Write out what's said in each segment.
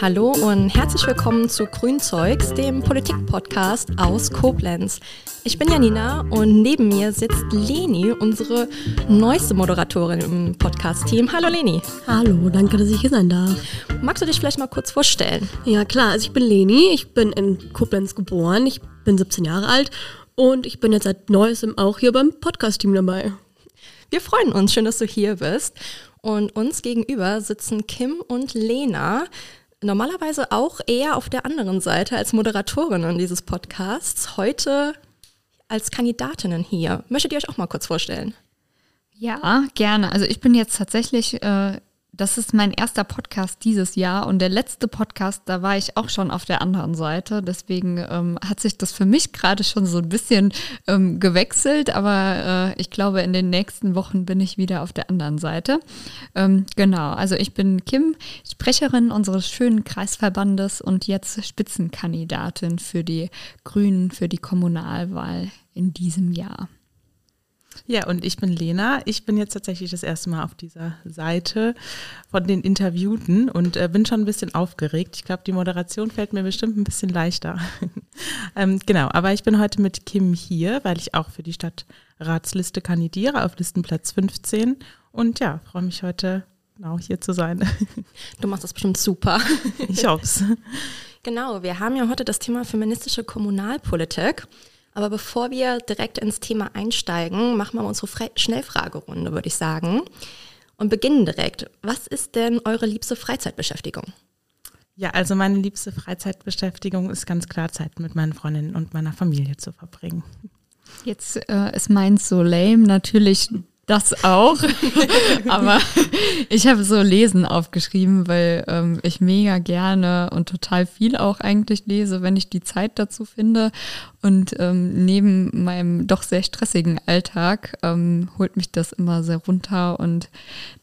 Hallo und herzlich willkommen zu Grünzeugs, dem Politik-Podcast aus Koblenz. Ich bin Janina und neben mir sitzt Leni, unsere neueste Moderatorin im Podcast-Team. Hallo Leni. Hallo, danke, dass ich hier sein darf. Magst du dich vielleicht mal kurz vorstellen? Ja klar, also ich bin Leni, ich bin in Koblenz geboren, ich bin 17 Jahre alt und ich bin jetzt seit neuestem auch hier beim Podcast-Team dabei. Wir freuen uns, schön, dass du hier bist. Und uns gegenüber sitzen Kim und Lena normalerweise auch eher auf der anderen Seite als Moderatorinnen dieses Podcasts, heute als Kandidatinnen hier. Möchtet ihr euch auch mal kurz vorstellen? Ja, gerne. Also ich bin jetzt tatsächlich äh, das ist mein erster Podcast dieses Jahr und der letzte Podcast, da war ich auch schon auf der anderen Seite. Deswegen ähm, hat sich das für mich gerade schon so ein bisschen ähm, gewechselt, aber äh, ich glaube, in den nächsten Wochen bin ich wieder auf der anderen Seite. Ähm, genau, also ich bin Kim, Sprecherin unseres schönen Kreisverbandes und jetzt Spitzenkandidatin für die Grünen für die Kommunalwahl in diesem Jahr. Ja, und ich bin Lena. Ich bin jetzt tatsächlich das erste Mal auf dieser Seite von den Interviewten und äh, bin schon ein bisschen aufgeregt. Ich glaube, die Moderation fällt mir bestimmt ein bisschen leichter. ähm, genau, aber ich bin heute mit Kim hier, weil ich auch für die Stadtratsliste kandidiere auf Listenplatz 15 und ja, freue mich heute genau hier zu sein. Du machst das bestimmt super. Ich hoffe es. Genau, wir haben ja heute das Thema feministische Kommunalpolitik. Aber bevor wir direkt ins Thema einsteigen, machen wir unsere Fre Schnellfragerunde, würde ich sagen. Und beginnen direkt. Was ist denn eure liebste Freizeitbeschäftigung? Ja, also meine liebste Freizeitbeschäftigung ist ganz klar Zeit mit meinen Freundinnen und meiner Familie zu verbringen. Jetzt äh, ist meins so lame, natürlich das auch. Aber ich habe so Lesen aufgeschrieben, weil ähm, ich mega gerne und total viel auch eigentlich lese, wenn ich die Zeit dazu finde. Und ähm, neben meinem doch sehr stressigen Alltag ähm, holt mich das immer sehr runter. Und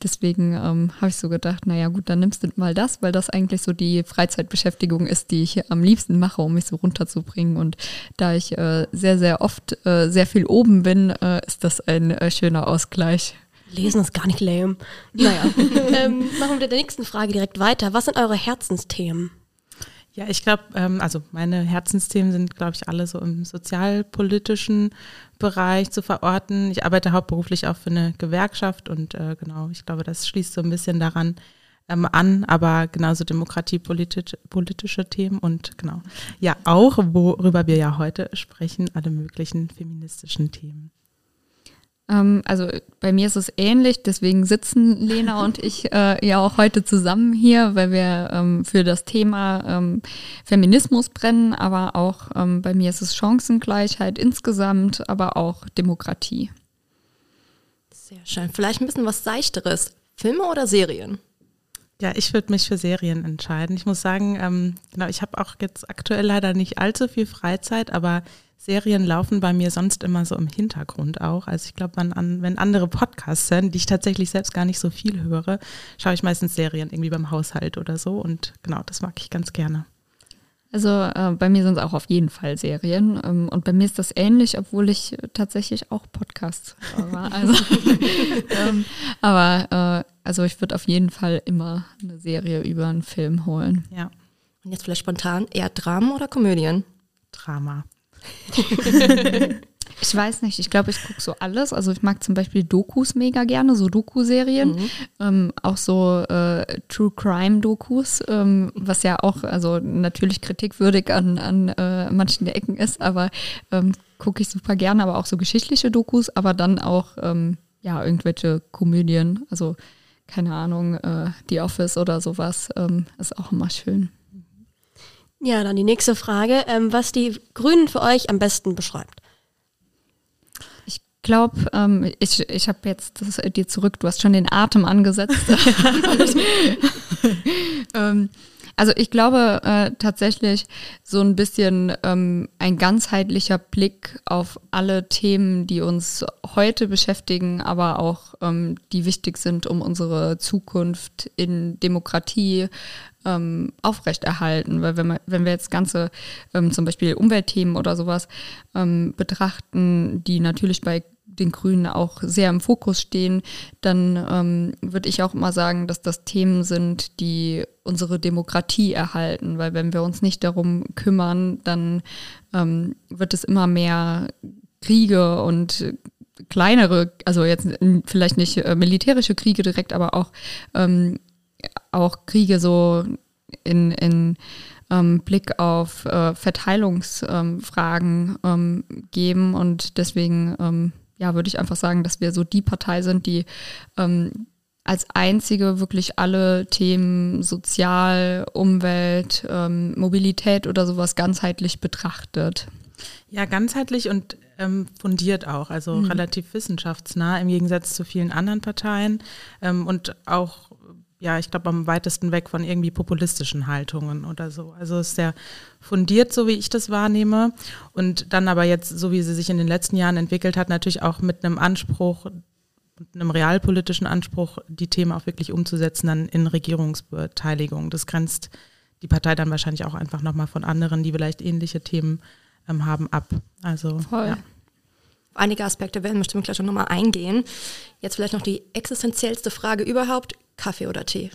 deswegen ähm, habe ich so gedacht, naja gut, dann nimmst du mal das, weil das eigentlich so die Freizeitbeschäftigung ist, die ich am liebsten mache, um mich so runterzubringen. Und da ich äh, sehr, sehr oft äh, sehr viel oben bin, äh, ist das ein äh, schöner Ausgleich. Lesen ist gar nicht lame. Naja, ähm, machen wir mit der nächsten Frage direkt weiter. Was sind eure Herzensthemen? Ja, ich glaube, ähm, also meine Herzensthemen sind, glaube ich, alle so im sozialpolitischen Bereich zu verorten. Ich arbeite hauptberuflich auch für eine Gewerkschaft und äh, genau, ich glaube, das schließt so ein bisschen daran ähm, an, aber genauso demokratiepolitische politische Themen und genau, ja auch, worüber wir ja heute sprechen, alle möglichen feministischen Themen. Ähm, also bei mir ist es ähnlich, deswegen sitzen Lena und ich äh, ja auch heute zusammen hier, weil wir ähm, für das Thema ähm, Feminismus brennen, aber auch ähm, bei mir ist es Chancengleichheit insgesamt, aber auch Demokratie. Sehr schön. Vielleicht ein bisschen was Seichteres. Filme oder Serien? Ja, ich würde mich für Serien entscheiden. Ich muss sagen, ähm, genau, ich habe auch jetzt aktuell leider nicht allzu viel Freizeit, aber Serien laufen bei mir sonst immer so im Hintergrund auch. Also ich glaube, wenn, wenn andere Podcasts hören, die ich tatsächlich selbst gar nicht so viel höre, schaue ich meistens Serien irgendwie beim Haushalt oder so. Und genau, das mag ich ganz gerne. Also äh, bei mir sind es auch auf jeden Fall Serien. Ähm, und bei mir ist das ähnlich, obwohl ich tatsächlich auch Podcasts war. Also, ähm, aber äh, also ich würde auf jeden Fall immer eine Serie über einen Film holen. Ja. Und jetzt vielleicht spontan eher Dramen oder Komödien? Drama. ich weiß nicht, ich glaube, ich gucke so alles. Also ich mag zum Beispiel Dokus mega gerne, so Doku-Serien. Mhm. Ähm, auch so äh, True Crime-Dokus, ähm, was ja auch also natürlich kritikwürdig an, an äh, manchen Ecken ist, aber ähm, gucke ich super gerne, aber auch so geschichtliche Dokus, aber dann auch ähm, ja irgendwelche Komödien, also keine Ahnung, äh, The Office oder sowas, ähm, ist auch immer schön. Ja, dann die nächste Frage, ähm, was die Grünen für euch am besten beschreibt. Ich glaube, ähm, ich, ich habe jetzt das, dir zurück, du hast schon den Atem angesetzt. ähm, also ich glaube äh, tatsächlich so ein bisschen ähm, ein ganzheitlicher Blick auf alle Themen, die uns heute beschäftigen, aber auch ähm, die wichtig sind, um unsere Zukunft in Demokratie ähm, aufrechterhalten. Weil wenn, man, wenn wir jetzt ganze ähm, zum Beispiel Umweltthemen oder sowas ähm, betrachten, die natürlich bei den Grünen auch sehr im Fokus stehen, dann ähm, würde ich auch immer sagen, dass das Themen sind, die unsere Demokratie erhalten, weil wenn wir uns nicht darum kümmern, dann ähm, wird es immer mehr Kriege und kleinere, also jetzt vielleicht nicht äh, militärische Kriege direkt, aber auch, ähm, auch Kriege so in, in ähm, Blick auf äh, Verteilungsfragen ähm, geben. Und deswegen ähm, ja, würde ich einfach sagen, dass wir so die Partei sind, die ähm, als einzige wirklich alle Themen Sozial, Umwelt, ähm, Mobilität oder sowas ganzheitlich betrachtet. Ja, ganzheitlich und ähm, fundiert auch, also mhm. relativ wissenschaftsnah im Gegensatz zu vielen anderen Parteien ähm, und auch ja, ich glaube, am weitesten weg von irgendwie populistischen Haltungen oder so. Also ist sehr fundiert, so wie ich das wahrnehme. Und dann aber jetzt, so wie sie sich in den letzten Jahren entwickelt hat, natürlich auch mit einem Anspruch, einem realpolitischen Anspruch, die Themen auch wirklich umzusetzen, dann in Regierungsbeteiligung. Das grenzt die Partei dann wahrscheinlich auch einfach nochmal von anderen, die vielleicht ähnliche Themen ähm, haben, ab. Also, Voll. Ja. Einige Aspekte werden bestimmt gleich schon nochmal eingehen. Jetzt vielleicht noch die existenziellste Frage überhaupt. Kaffee oder Tee?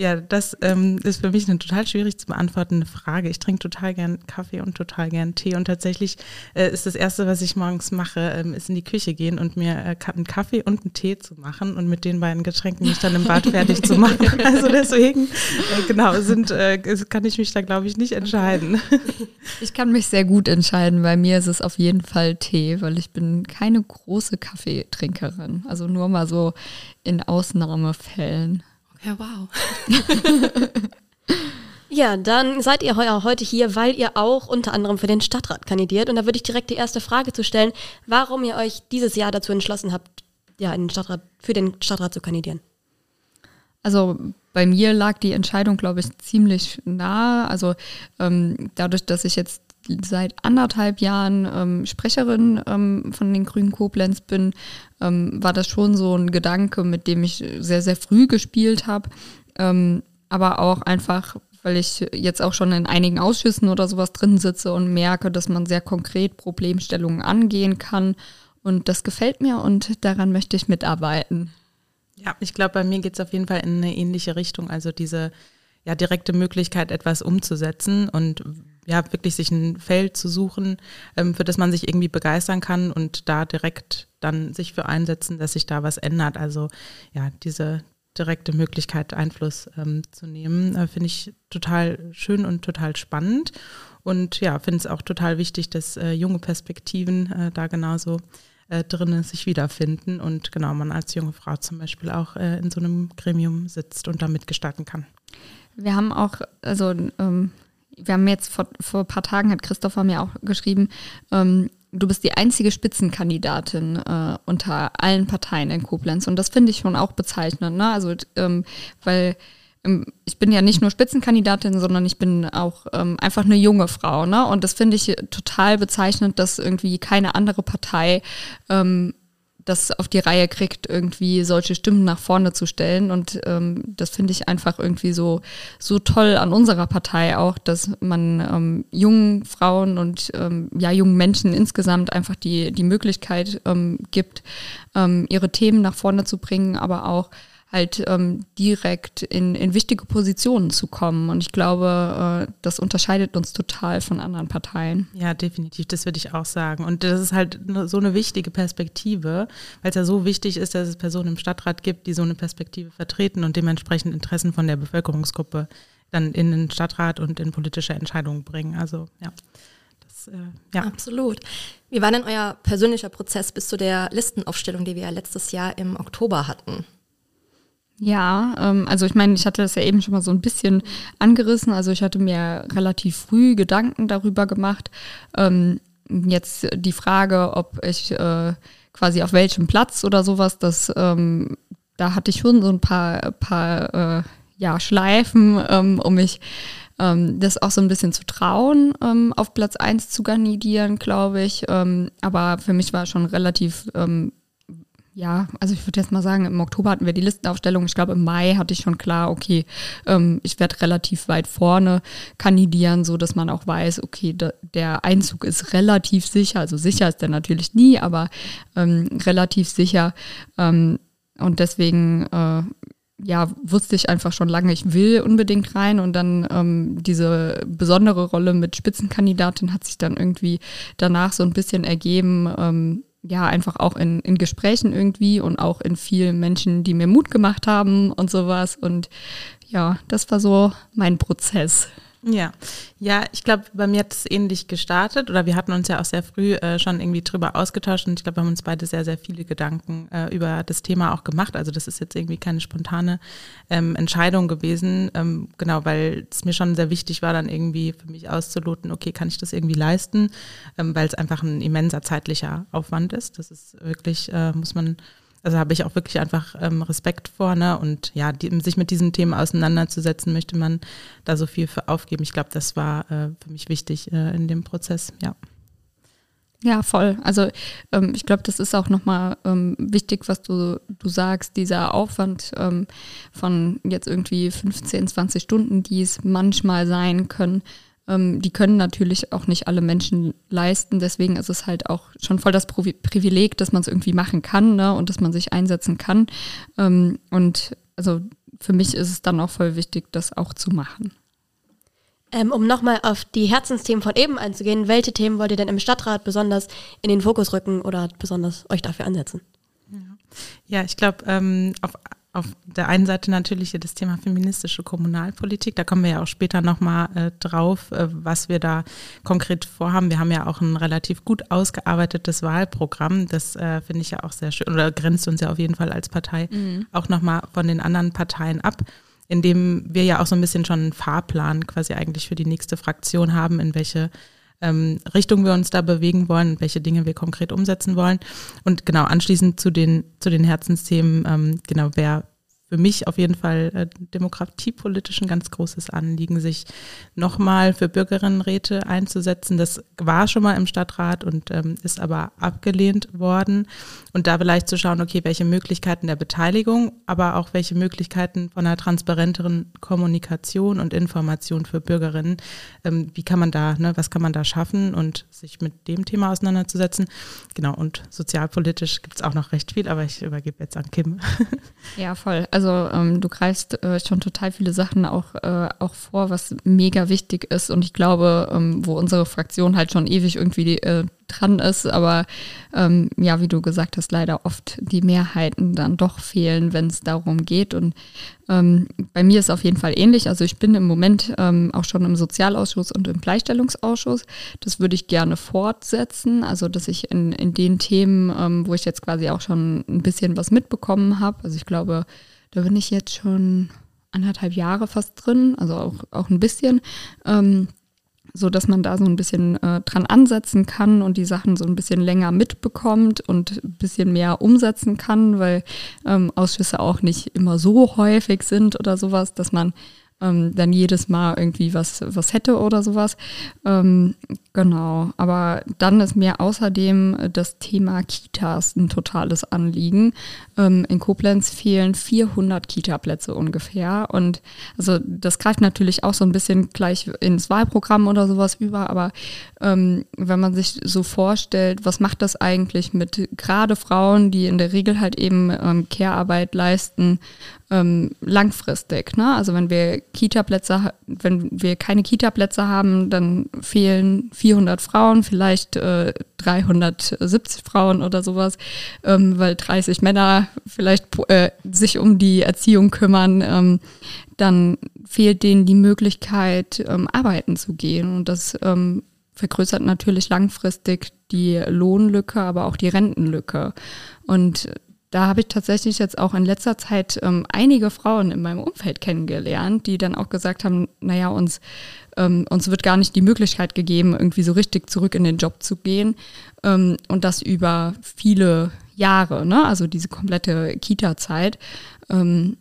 Ja, das ähm, ist für mich eine total schwierig zu beantwortende Frage. Ich trinke total gern Kaffee und total gern Tee. Und tatsächlich äh, ist das Erste, was ich morgens mache, ähm, ist in die Küche gehen und mir äh, einen Kaffee und einen Tee zu machen und mit den beiden Getränken mich dann im Bad fertig zu machen. Also deswegen, äh, genau, sind, äh, kann ich mich da, glaube ich, nicht entscheiden. Ich kann mich sehr gut entscheiden. Bei mir ist es auf jeden Fall Tee, weil ich bin keine große Kaffeetrinkerin. Also nur mal so in Ausnahmefällen. Ja, wow. ja, dann seid ihr heute hier, weil ihr auch unter anderem für den Stadtrat kandidiert. Und da würde ich direkt die erste Frage zu stellen, warum ihr euch dieses Jahr dazu entschlossen habt, ja, in den Stadtrat, für den Stadtrat zu kandidieren. Also bei mir lag die Entscheidung, glaube ich, ziemlich nah. Also ähm, dadurch, dass ich jetzt seit anderthalb Jahren ähm, Sprecherin ähm, von den Grünen Koblenz bin, ähm, war das schon so ein Gedanke, mit dem ich sehr, sehr früh gespielt habe. Ähm, aber auch einfach, weil ich jetzt auch schon in einigen Ausschüssen oder sowas drin sitze und merke, dass man sehr konkret Problemstellungen angehen kann. Und das gefällt mir und daran möchte ich mitarbeiten. Ja, ich glaube, bei mir geht es auf jeden Fall in eine ähnliche Richtung. Also diese ja, direkte Möglichkeit, etwas umzusetzen und ja, wirklich sich ein Feld zu suchen, ähm, für das man sich irgendwie begeistern kann und da direkt dann sich für einsetzen, dass sich da was ändert. Also ja, diese direkte Möglichkeit, Einfluss ähm, zu nehmen, äh, finde ich total schön und total spannend. Und ja, finde es auch total wichtig, dass äh, junge Perspektiven äh, da genauso äh, drin sich wiederfinden und genau man als junge Frau zum Beispiel auch äh, in so einem Gremium sitzt und da mitgestalten kann. Wir haben auch, also ähm, wir haben jetzt vor, vor ein paar Tagen hat Christopher mir auch geschrieben, ähm, du bist die einzige Spitzenkandidatin äh, unter allen Parteien in Koblenz. Und das finde ich schon auch bezeichnend, ne? Also, ähm, weil ähm, ich bin ja nicht nur Spitzenkandidatin, sondern ich bin auch ähm, einfach eine junge Frau, ne? Und das finde ich total bezeichnend, dass irgendwie keine andere Partei ähm, das auf die Reihe kriegt, irgendwie solche Stimmen nach vorne zu stellen. Und ähm, das finde ich einfach irgendwie so, so toll an unserer Partei auch, dass man ähm, jungen Frauen und ähm, ja, jungen Menschen insgesamt einfach die, die Möglichkeit ähm, gibt, ähm, ihre Themen nach vorne zu bringen, aber auch halt ähm, direkt in, in wichtige Positionen zu kommen. Und ich glaube, äh, das unterscheidet uns total von anderen Parteien. Ja, definitiv, das würde ich auch sagen. Und das ist halt so eine wichtige Perspektive, weil es ja so wichtig ist, dass es Personen im Stadtrat gibt, die so eine Perspektive vertreten und dementsprechend Interessen von der Bevölkerungsgruppe dann in den Stadtrat und in politische Entscheidungen bringen. Also ja. Das, äh, ja. Absolut. Wie war denn euer persönlicher Prozess bis zu der Listenaufstellung, die wir ja letztes Jahr im Oktober hatten? Ja, ähm, also ich meine, ich hatte das ja eben schon mal so ein bisschen angerissen. Also ich hatte mir relativ früh Gedanken darüber gemacht. Ähm, jetzt die Frage, ob ich äh, quasi auf welchem Platz oder sowas, das, ähm, da hatte ich schon so ein paar, paar äh, ja, Schleifen, ähm, um mich ähm, das auch so ein bisschen zu trauen, ähm, auf Platz 1 zu kandidieren, glaube ich. Ähm, aber für mich war schon relativ ja, also ich würde jetzt mal sagen, im Oktober hatten wir die Listenaufstellung. Ich glaube, im Mai hatte ich schon klar, okay, ähm, ich werde relativ weit vorne kandidieren, so dass man auch weiß, okay, da, der Einzug ist relativ sicher. Also sicher ist der natürlich nie, aber ähm, relativ sicher. Ähm, und deswegen, äh, ja, wusste ich einfach schon lange, ich will unbedingt rein. Und dann ähm, diese besondere Rolle mit Spitzenkandidatin hat sich dann irgendwie danach so ein bisschen ergeben ähm, ja, einfach auch in, in Gesprächen irgendwie und auch in vielen Menschen, die mir Mut gemacht haben und sowas. Und ja, das war so mein Prozess. Ja, ja, ich glaube, bei mir hat es ähnlich gestartet oder wir hatten uns ja auch sehr früh äh, schon irgendwie drüber ausgetauscht und ich glaube, wir haben uns beide sehr, sehr viele Gedanken äh, über das Thema auch gemacht. Also das ist jetzt irgendwie keine spontane ähm, Entscheidung gewesen, ähm, genau, weil es mir schon sehr wichtig war, dann irgendwie für mich auszuloten, okay, kann ich das irgendwie leisten, ähm, weil es einfach ein immenser zeitlicher Aufwand ist. Das ist wirklich, äh, muss man also habe ich auch wirklich einfach ähm, Respekt vor, ne? Und ja, die, sich mit diesen Themen auseinanderzusetzen, möchte man da so viel für aufgeben. Ich glaube, das war äh, für mich wichtig äh, in dem Prozess, ja. Ja, voll. Also ähm, ich glaube, das ist auch nochmal ähm, wichtig, was du, du sagst, dieser Aufwand ähm, von jetzt irgendwie 15, 20 Stunden, die es manchmal sein können, ähm, die können natürlich auch nicht alle Menschen leisten. Deswegen ist es halt auch schon voll das Pro Privileg, dass man es irgendwie machen kann ne? und dass man sich einsetzen kann. Ähm, und also für mich ist es dann auch voll wichtig, das auch zu machen. Ähm, um nochmal auf die Herzensthemen von eben einzugehen, welche Themen wollt ihr denn im Stadtrat besonders in den Fokus rücken oder besonders euch dafür ansetzen? Ja, ich glaube, ähm, auf auf der einen Seite natürlich das Thema feministische Kommunalpolitik. Da kommen wir ja auch später nochmal äh, drauf, äh, was wir da konkret vorhaben. Wir haben ja auch ein relativ gut ausgearbeitetes Wahlprogramm. Das äh, finde ich ja auch sehr schön oder grenzt uns ja auf jeden Fall als Partei mhm. auch nochmal von den anderen Parteien ab, indem wir ja auch so ein bisschen schon einen Fahrplan quasi eigentlich für die nächste Fraktion haben, in welche ähm, Richtung wir uns da bewegen wollen welche Dinge wir konkret umsetzen wollen. Und genau anschließend zu den, zu den Herzensthemen, ähm, genau, wer für mich auf jeden Fall äh, demokratiepolitisch ein ganz großes Anliegen, sich nochmal für Bürgerinnenräte einzusetzen. Das war schon mal im Stadtrat und ähm, ist aber abgelehnt worden. Und da vielleicht zu schauen, okay, welche Möglichkeiten der Beteiligung, aber auch welche Möglichkeiten von einer transparenteren Kommunikation und Information für Bürgerinnen, ähm, wie kann man da, ne, was kann man da schaffen und sich mit dem Thema auseinanderzusetzen. Genau, und sozialpolitisch gibt es auch noch recht viel, aber ich übergebe jetzt an Kim. Ja, voll. Also also ähm, du greifst äh, schon total viele Sachen auch, äh, auch vor, was mega wichtig ist. Und ich glaube, ähm, wo unsere Fraktion halt schon ewig irgendwie äh, dran ist, aber ähm, ja, wie du gesagt hast, leider oft die Mehrheiten dann doch fehlen, wenn es darum geht. Und ähm, bei mir ist auf jeden Fall ähnlich. Also ich bin im Moment ähm, auch schon im Sozialausschuss und im Gleichstellungsausschuss. Das würde ich gerne fortsetzen. Also dass ich in, in den Themen, ähm, wo ich jetzt quasi auch schon ein bisschen was mitbekommen habe, also ich glaube, da bin ich jetzt schon anderthalb Jahre fast drin, also auch, auch ein bisschen. Ähm, so dass man da so ein bisschen äh, dran ansetzen kann und die Sachen so ein bisschen länger mitbekommt und ein bisschen mehr umsetzen kann, weil ähm, Ausschüsse auch nicht immer so häufig sind oder sowas, dass man ähm, dann jedes Mal irgendwie was, was hätte oder sowas. Ähm, genau, aber dann ist mir außerdem das Thema Kitas ein totales Anliegen. Ähm, in Koblenz fehlen 400 Kita-Plätze ungefähr und also das greift natürlich auch so ein bisschen gleich ins Wahlprogramm oder sowas über, aber ähm, wenn man sich so vorstellt, was macht das eigentlich mit gerade Frauen, die in der Regel halt eben ähm, Care-Arbeit leisten, ähm, langfristig. Ne? Also wenn wir Kita-Plätze, wenn wir keine Kita-Plätze haben, dann fehlen 400 Frauen, vielleicht äh, 370 Frauen oder sowas, ähm, weil 30 Männer vielleicht äh, sich um die Erziehung kümmern. Ähm, dann fehlt denen die Möglichkeit, ähm, arbeiten zu gehen. Und das ähm, vergrößert natürlich langfristig die Lohnlücke, aber auch die Rentenlücke. Und da habe ich tatsächlich jetzt auch in letzter Zeit ähm, einige Frauen in meinem Umfeld kennengelernt, die dann auch gesagt haben, naja, uns, ähm, uns wird gar nicht die Möglichkeit gegeben, irgendwie so richtig zurück in den Job zu gehen. Ähm, und das über viele Jahre, ne? also diese komplette Kita-Zeit. Ähm,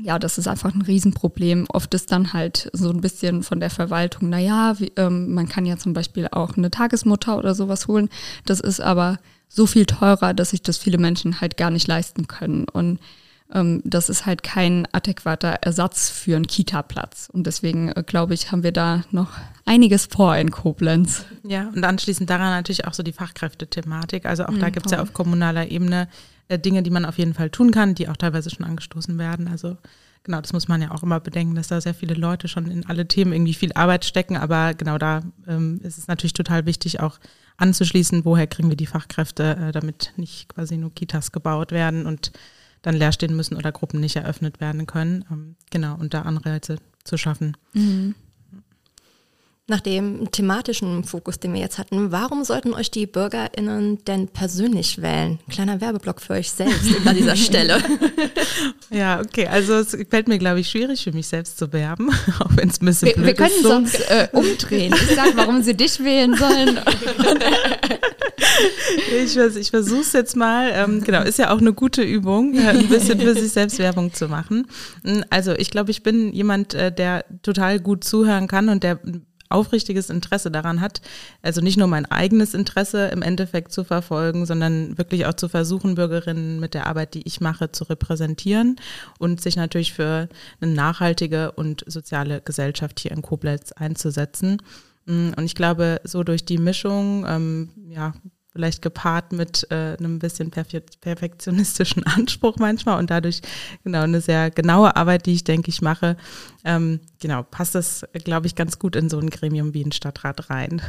ja, das ist einfach ein Riesenproblem. Oft ist dann halt so ein bisschen von der Verwaltung, naja, wie, ähm, man kann ja zum Beispiel auch eine Tagesmutter oder sowas holen. Das ist aber so viel teurer, dass sich das viele Menschen halt gar nicht leisten können. Und ähm, das ist halt kein adäquater Ersatz für einen Kita-Platz. Und deswegen, äh, glaube ich, haben wir da noch einiges vor in Koblenz. Ja, und anschließend daran natürlich auch so die Fachkräftethematik. Also auch mhm, da gibt es ja auf kommunaler Ebene äh, Dinge, die man auf jeden Fall tun kann, die auch teilweise schon angestoßen werden. Also genau, das muss man ja auch immer bedenken, dass da sehr viele Leute schon in alle Themen irgendwie viel Arbeit stecken. Aber genau da ähm, ist es natürlich total wichtig, auch anzuschließen, woher kriegen wir die Fachkräfte, äh, damit nicht quasi nur Kitas gebaut werden und dann leer stehen müssen oder Gruppen nicht eröffnet werden können. Ähm, genau, und da Anreize zu schaffen. Mhm. Nach dem thematischen Fokus, den wir jetzt hatten, warum sollten euch die BürgerInnen denn persönlich wählen? Kleiner Werbeblock für euch selbst an dieser Stelle. Ja, okay. Also es fällt mir, glaube ich, schwierig für mich selbst zu werben, auch wenn es ein bisschen wir, blöd wir können ist. So. sonst äh, umdrehen. Ich sage, warum sie dich wählen sollen. ich, ich versuche es jetzt mal. Ähm, genau, ist ja auch eine gute Übung, äh, ein bisschen für sich selbst Werbung zu machen. Also ich glaube, ich bin jemand, äh, der total gut zuhören kann und der aufrichtiges Interesse daran hat, also nicht nur mein eigenes Interesse im Endeffekt zu verfolgen, sondern wirklich auch zu versuchen, Bürgerinnen mit der Arbeit, die ich mache, zu repräsentieren und sich natürlich für eine nachhaltige und soziale Gesellschaft hier in Koblenz einzusetzen. Mm, und ich glaube, so durch die Mischung, ähm, ja, vielleicht gepaart mit äh, einem bisschen perfektionistischen Anspruch manchmal und dadurch genau eine sehr genaue Arbeit, die ich denke ich mache, ähm, genau passt das, glaube ich, ganz gut in so ein Gremium wie ein Stadtrat rein.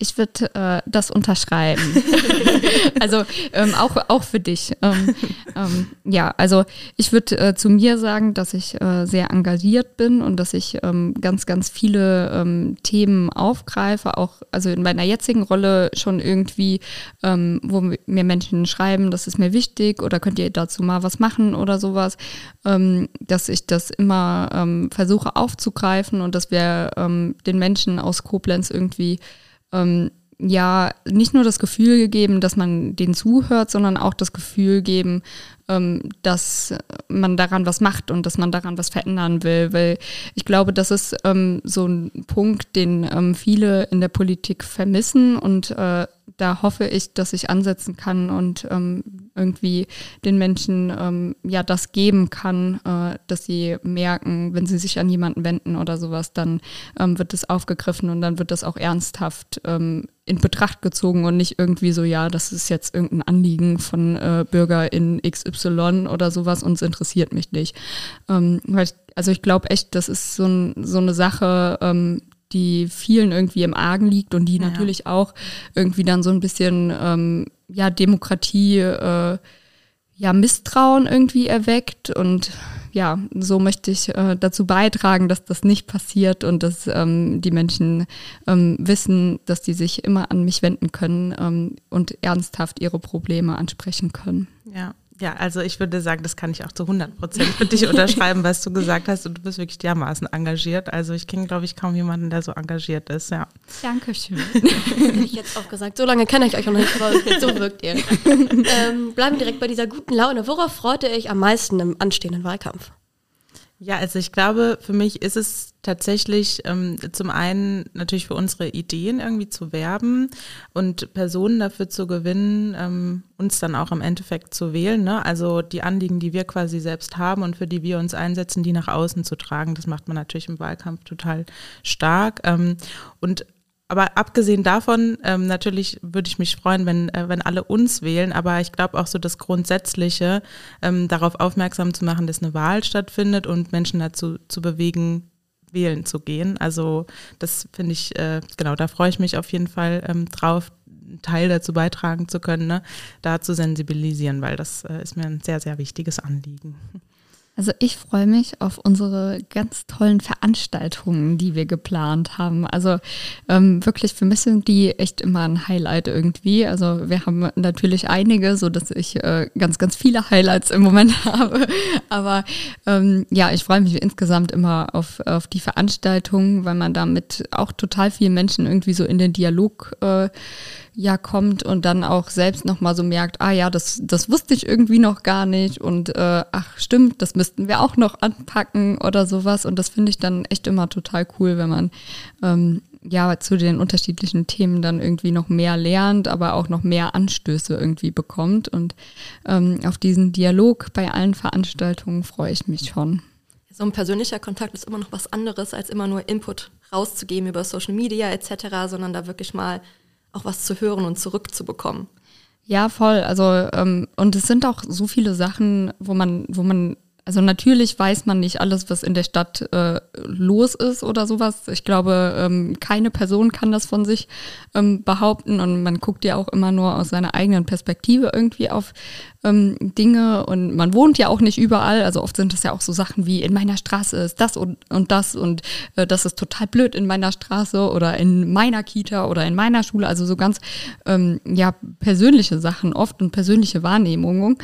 Ich würde äh, das unterschreiben. also ähm, auch, auch für dich. Ähm, ähm, ja, also ich würde äh, zu mir sagen, dass ich äh, sehr engagiert bin und dass ich ähm, ganz, ganz viele ähm, Themen aufgreife, auch also in meiner jetzigen Rolle schon irgendwie, ähm, wo mir Menschen schreiben, das ist mir wichtig oder könnt ihr dazu mal was machen oder sowas, dass ich das immer versuche aufzugreifen und dass wir den Menschen aus Koblenz irgendwie ähm, ja nicht nur das Gefühl gegeben, dass man denen zuhört, sondern auch das Gefühl geben, ähm, dass man daran was macht und dass man daran was verändern will. Weil ich glaube, das ist ähm, so ein Punkt, den ähm, viele in der Politik vermissen und äh, da hoffe ich, dass ich ansetzen kann und ähm, irgendwie den Menschen ähm, ja das geben kann, äh, dass sie merken, wenn sie sich an jemanden wenden oder sowas, dann ähm, wird es aufgegriffen und dann wird das auch ernsthaft ähm, in Betracht gezogen und nicht irgendwie so, ja, das ist jetzt irgendein Anliegen von äh, Bürger in XY oder sowas und es interessiert mich nicht. Ähm, ich, also ich glaube echt, das ist so, ein, so eine Sache, ähm, die vielen irgendwie im Argen liegt und die ja. natürlich auch irgendwie dann so ein bisschen ähm, ja Demokratie äh, ja Misstrauen irgendwie erweckt und ja so möchte ich äh, dazu beitragen, dass das nicht passiert und dass ähm, die Menschen ähm, wissen, dass die sich immer an mich wenden können ähm, und ernsthaft ihre Probleme ansprechen können. Ja, ja, also ich würde sagen, das kann ich auch zu 100 Prozent für dich unterschreiben, was du gesagt hast. Und du bist wirklich dermaßen engagiert. Also ich kenne, glaube ich, kaum jemanden, der so engagiert ist, ja. Dankeschön. Hätte ich jetzt auch gesagt. So lange kenne ich euch noch nicht, aber so wirkt ihr. ähm, bleiben direkt bei dieser guten Laune. Worauf freut ihr euch am meisten im anstehenden Wahlkampf? Ja, also ich glaube, für mich ist es tatsächlich ähm, zum einen natürlich für unsere Ideen irgendwie zu werben und Personen dafür zu gewinnen, ähm, uns dann auch im Endeffekt zu wählen. Ne? Also die Anliegen, die wir quasi selbst haben und für die wir uns einsetzen, die nach außen zu tragen. Das macht man natürlich im Wahlkampf total stark. Ähm, und aber abgesehen davon, ähm, natürlich würde ich mich freuen, wenn, äh, wenn alle uns wählen, aber ich glaube auch so das Grundsätzliche, ähm, darauf aufmerksam zu machen, dass eine Wahl stattfindet und Menschen dazu zu bewegen, wählen zu gehen. Also das finde ich, äh, genau, da freue ich mich auf jeden Fall ähm, drauf, einen Teil dazu beitragen zu können, ne, da zu sensibilisieren, weil das äh, ist mir ein sehr, sehr wichtiges Anliegen. Also ich freue mich auf unsere ganz tollen Veranstaltungen, die wir geplant haben. Also ähm, wirklich für mich sind die echt immer ein Highlight irgendwie. Also wir haben natürlich einige, so dass ich äh, ganz, ganz viele Highlights im Moment habe. Aber ähm, ja, ich freue mich insgesamt immer auf, auf die Veranstaltungen, weil man damit auch total viele Menschen irgendwie so in den Dialog äh, ja kommt und dann auch selbst nochmal so merkt, ah ja, das, das wusste ich irgendwie noch gar nicht und äh, ach stimmt, das müssten wir auch noch anpacken oder sowas. Und das finde ich dann echt immer total cool, wenn man ähm, ja zu den unterschiedlichen Themen dann irgendwie noch mehr lernt, aber auch noch mehr Anstöße irgendwie bekommt. Und ähm, auf diesen Dialog bei allen Veranstaltungen freue ich mich schon. So ein persönlicher Kontakt ist immer noch was anderes, als immer nur Input rauszugeben über Social Media etc., sondern da wirklich mal auch was zu hören und zurückzubekommen. Ja, voll. Also ähm, und es sind auch so viele Sachen, wo man, wo man also natürlich weiß man nicht alles, was in der Stadt äh, los ist oder sowas. Ich glaube, ähm, keine Person kann das von sich ähm, behaupten und man guckt ja auch immer nur aus seiner eigenen Perspektive irgendwie auf ähm, Dinge und man wohnt ja auch nicht überall. Also oft sind es ja auch so Sachen wie in meiner Straße ist das und, und das und äh, das ist total blöd in meiner Straße oder in meiner Kita oder in meiner Schule. Also so ganz ähm, ja persönliche Sachen oft und persönliche Wahrnehmungen,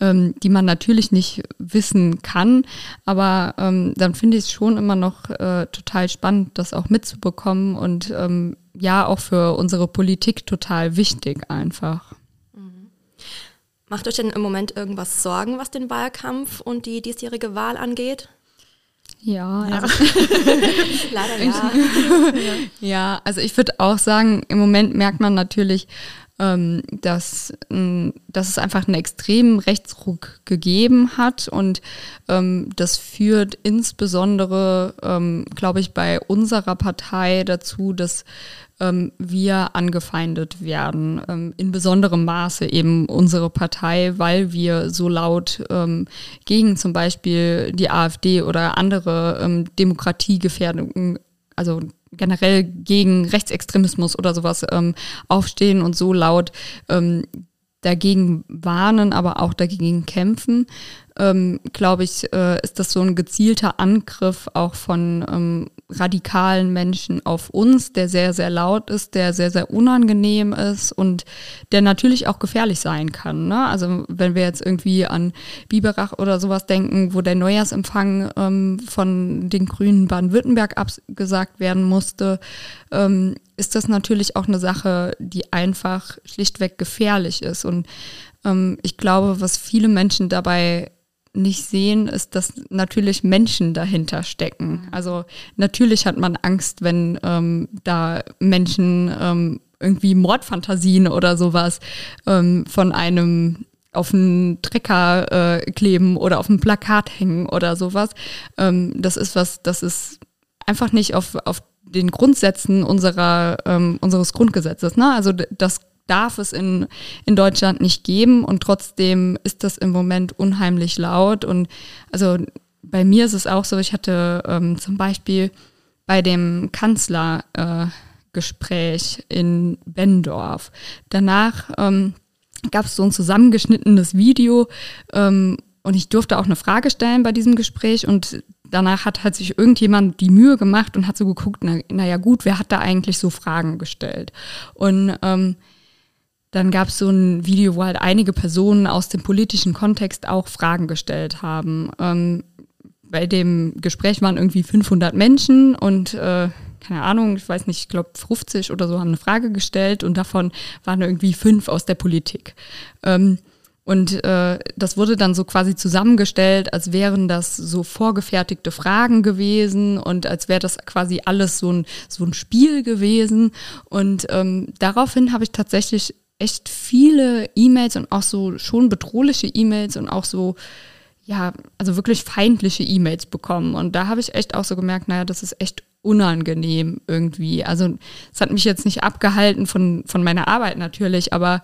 ähm, die man natürlich nicht wissen kann. Aber ähm, dann finde ich es schon immer noch äh, total spannend, das auch mitzubekommen und ähm, ja, auch für unsere Politik total wichtig einfach. Mhm. Macht euch denn im Moment irgendwas Sorgen, was den Wahlkampf und die diesjährige Wahl angeht? Ja, ja. Also leider ja. ja, also ich würde auch sagen, im Moment merkt man natürlich, ähm, dass, dass es einfach einen extremen Rechtsruck gegeben hat und ähm, das führt insbesondere, ähm, glaube ich, bei unserer Partei dazu, dass ähm, wir angefeindet werden, ähm, in besonderem Maße eben unsere Partei, weil wir so laut ähm, gegen zum Beispiel die AfD oder andere ähm, Demokratiegefährdungen, also generell gegen Rechtsextremismus oder sowas ähm, aufstehen und so laut ähm, dagegen warnen, aber auch dagegen kämpfen ähm, glaube ich, äh, ist das so ein gezielter Angriff auch von ähm, radikalen Menschen auf uns, der sehr, sehr laut ist, der sehr, sehr unangenehm ist und der natürlich auch gefährlich sein kann. Ne? Also wenn wir jetzt irgendwie an Biberach oder sowas denken, wo der Neujahrsempfang ähm, von den Grünen Baden-Württemberg abgesagt werden musste, ähm, ist das natürlich auch eine Sache, die einfach schlichtweg gefährlich ist. Und ähm, ich glaube, was viele Menschen dabei nicht sehen, ist, dass natürlich Menschen dahinter stecken. Mhm. Also natürlich hat man Angst, wenn ähm, da Menschen ähm, irgendwie Mordfantasien oder sowas ähm, von einem auf einen Trecker äh, kleben oder auf ein Plakat hängen oder sowas. Ähm, das ist was, das ist einfach nicht auf, auf den Grundsätzen unserer, ähm, unseres Grundgesetzes. Ne? Also das darf es in, in Deutschland nicht geben und trotzdem ist das im Moment unheimlich laut. Und also bei mir ist es auch so, ich hatte ähm, zum Beispiel bei dem Kanzlergespräch äh, in Bendorf. Danach ähm, gab es so ein zusammengeschnittenes Video ähm, und ich durfte auch eine Frage stellen bei diesem Gespräch und danach hat, hat sich irgendjemand die Mühe gemacht und hat so geguckt, na, naja gut, wer hat da eigentlich so Fragen gestellt? Und ähm, dann gab es so ein Video, wo halt einige Personen aus dem politischen Kontext auch Fragen gestellt haben. Ähm, bei dem Gespräch waren irgendwie 500 Menschen und äh, keine Ahnung, ich weiß nicht, ich glaube 50 oder so haben eine Frage gestellt und davon waren irgendwie fünf aus der Politik. Ähm, und äh, das wurde dann so quasi zusammengestellt, als wären das so vorgefertigte Fragen gewesen und als wäre das quasi alles so ein, so ein Spiel gewesen. Und ähm, daraufhin habe ich tatsächlich echt viele E-Mails und auch so schon bedrohliche E-Mails und auch so, ja, also wirklich feindliche E-Mails bekommen. Und da habe ich echt auch so gemerkt, naja, das ist echt unangenehm irgendwie. Also es hat mich jetzt nicht abgehalten von, von meiner Arbeit natürlich, aber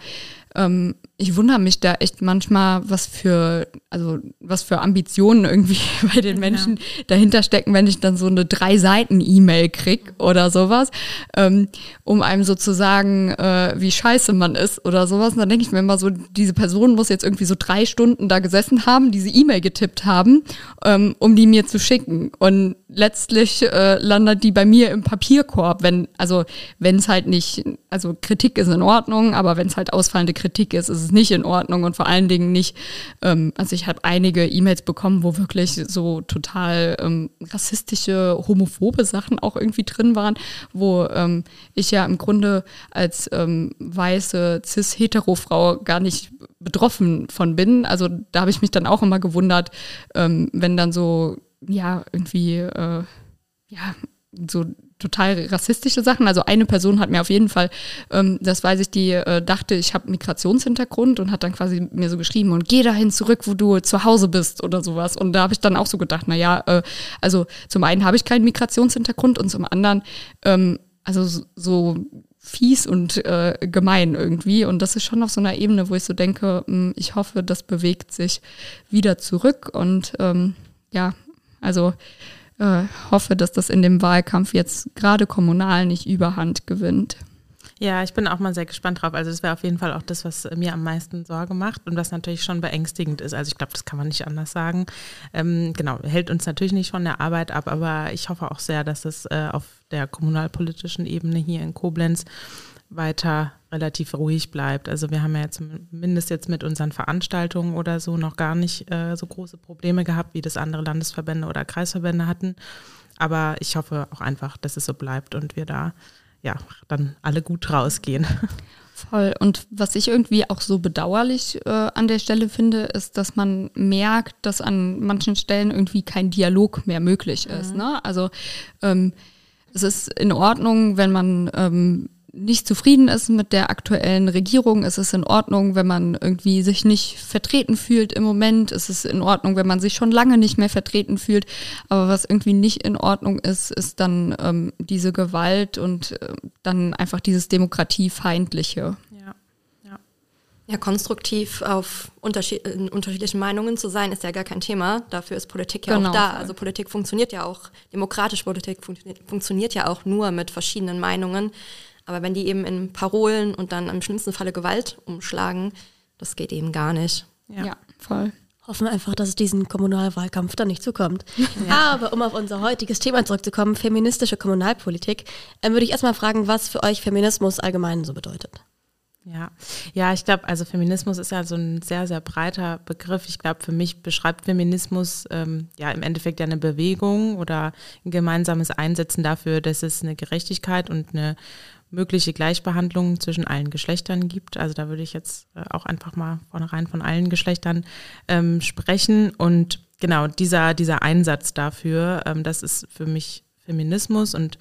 ähm, ich wundere mich da echt manchmal, was für, also was für Ambitionen irgendwie bei den Menschen ja. dahinter stecken, wenn ich dann so eine drei Seiten E-Mail krieg oder sowas, ähm, um einem so zu sagen, äh, wie scheiße man ist oder sowas. Und dann denke ich mir immer so, diese Person muss jetzt irgendwie so drei Stunden da gesessen haben, diese E-Mail getippt haben, ähm, um die mir zu schicken. Und letztlich äh, landet die bei mir im Papierkorb, wenn, also wenn es halt nicht, also Kritik ist in Ordnung, aber wenn es halt ausfallende Kritik ist, ist es nicht in Ordnung und vor allen Dingen nicht, ähm, also ich habe einige E-Mails bekommen, wo wirklich so total ähm, rassistische, homophobe Sachen auch irgendwie drin waren, wo ähm, ich ja im Grunde als ähm, weiße cis-hetero-Frau gar nicht betroffen von bin. Also da habe ich mich dann auch immer gewundert, ähm, wenn dann so ja, irgendwie, äh, ja, so total rassistische Sachen. Also eine Person hat mir auf jeden Fall, ähm, das weiß ich, die äh, dachte, ich habe Migrationshintergrund und hat dann quasi mir so geschrieben und geh dahin zurück, wo du zu Hause bist oder sowas. Und da habe ich dann auch so gedacht, naja, äh, also zum einen habe ich keinen Migrationshintergrund und zum anderen, ähm, also so, so fies und äh, gemein irgendwie. Und das ist schon auf so einer Ebene, wo ich so denke, mh, hm, ich hoffe, das bewegt sich wieder zurück. Und ähm, ja, also äh, hoffe, dass das in dem Wahlkampf jetzt gerade kommunal nicht überhand gewinnt. Ja, ich bin auch mal sehr gespannt drauf. Also das wäre auf jeden Fall auch das, was mir am meisten Sorge macht und was natürlich schon beängstigend ist. Also ich glaube, das kann man nicht anders sagen. Ähm, genau, hält uns natürlich nicht von der Arbeit ab, aber ich hoffe auch sehr, dass es äh, auf der kommunalpolitischen Ebene hier in Koblenz weiter relativ ruhig bleibt. Also wir haben ja jetzt zumindest jetzt mit unseren Veranstaltungen oder so noch gar nicht äh, so große Probleme gehabt, wie das andere Landesverbände oder Kreisverbände hatten. Aber ich hoffe auch einfach, dass es so bleibt und wir da ja dann alle gut rausgehen. Voll. Und was ich irgendwie auch so bedauerlich äh, an der Stelle finde, ist, dass man merkt, dass an manchen Stellen irgendwie kein Dialog mehr möglich ist. Mhm. Ne? Also ähm, es ist in Ordnung, wenn man ähm, nicht zufrieden ist mit der aktuellen Regierung. Es ist in Ordnung, wenn man irgendwie sich nicht vertreten fühlt im Moment. Es ist in Ordnung, wenn man sich schon lange nicht mehr vertreten fühlt. Aber was irgendwie nicht in Ordnung ist, ist dann ähm, diese Gewalt und äh, dann einfach dieses Demokratiefeindliche. Ja. Ja, ja konstruktiv auf unterschied in unterschiedlichen Meinungen zu sein, ist ja gar kein Thema. Dafür ist Politik ja genau. auch da. Also Politik funktioniert ja auch, demokratische Politik fun funktioniert ja auch nur mit verschiedenen Meinungen. Aber wenn die eben in Parolen und dann im schlimmsten Falle Gewalt umschlagen, das geht eben gar nicht. Ja, ja voll. Hoffen wir einfach, dass es diesen Kommunalwahlkampf dann nicht zukommt. Ja. Aber um auf unser heutiges Thema zurückzukommen, feministische Kommunalpolitik, äh, würde ich erstmal fragen, was für euch Feminismus allgemein so bedeutet. Ja, ja, ich glaube, also Feminismus ist ja so ein sehr, sehr breiter Begriff. Ich glaube, für mich beschreibt Feminismus ähm, ja im Endeffekt ja eine Bewegung oder ein gemeinsames Einsetzen dafür, dass es eine Gerechtigkeit und eine mögliche Gleichbehandlung zwischen allen Geschlechtern gibt. Also da würde ich jetzt äh, auch einfach mal vornherein von allen Geschlechtern ähm, sprechen. Und genau, dieser, dieser Einsatz dafür, ähm, das ist für mich Feminismus und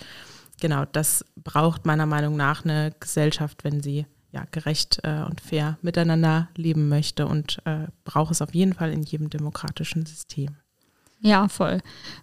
genau, das braucht meiner Meinung nach eine Gesellschaft, wenn sie ja, gerecht äh, und fair miteinander leben möchte und äh, braucht es auf jeden Fall in jedem demokratischen System. Ja, voll.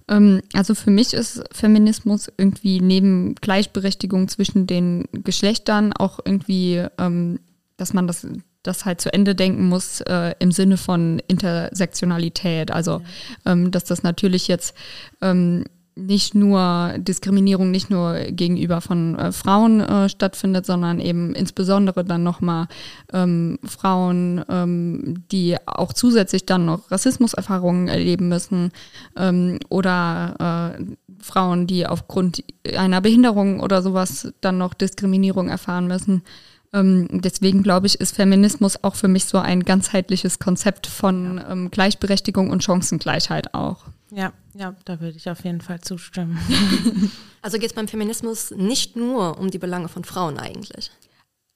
Ähm, also für mich ist Feminismus irgendwie neben Gleichberechtigung zwischen den Geschlechtern auch irgendwie, ähm, dass man das, das halt zu Ende denken muss äh, im Sinne von Intersektionalität. Also, ja. ähm, dass das natürlich jetzt ähm, nicht nur Diskriminierung nicht nur gegenüber von äh, Frauen äh, stattfindet, sondern eben insbesondere dann nochmal ähm, Frauen, ähm, die auch zusätzlich dann noch Rassismuserfahrungen erleben müssen ähm, oder äh, Frauen, die aufgrund einer Behinderung oder sowas dann noch Diskriminierung erfahren müssen. Ähm, deswegen glaube ich, ist Feminismus auch für mich so ein ganzheitliches Konzept von ähm, Gleichberechtigung und Chancengleichheit auch. Ja, ja, da würde ich auf jeden Fall zustimmen. also geht es beim Feminismus nicht nur um die Belange von Frauen eigentlich?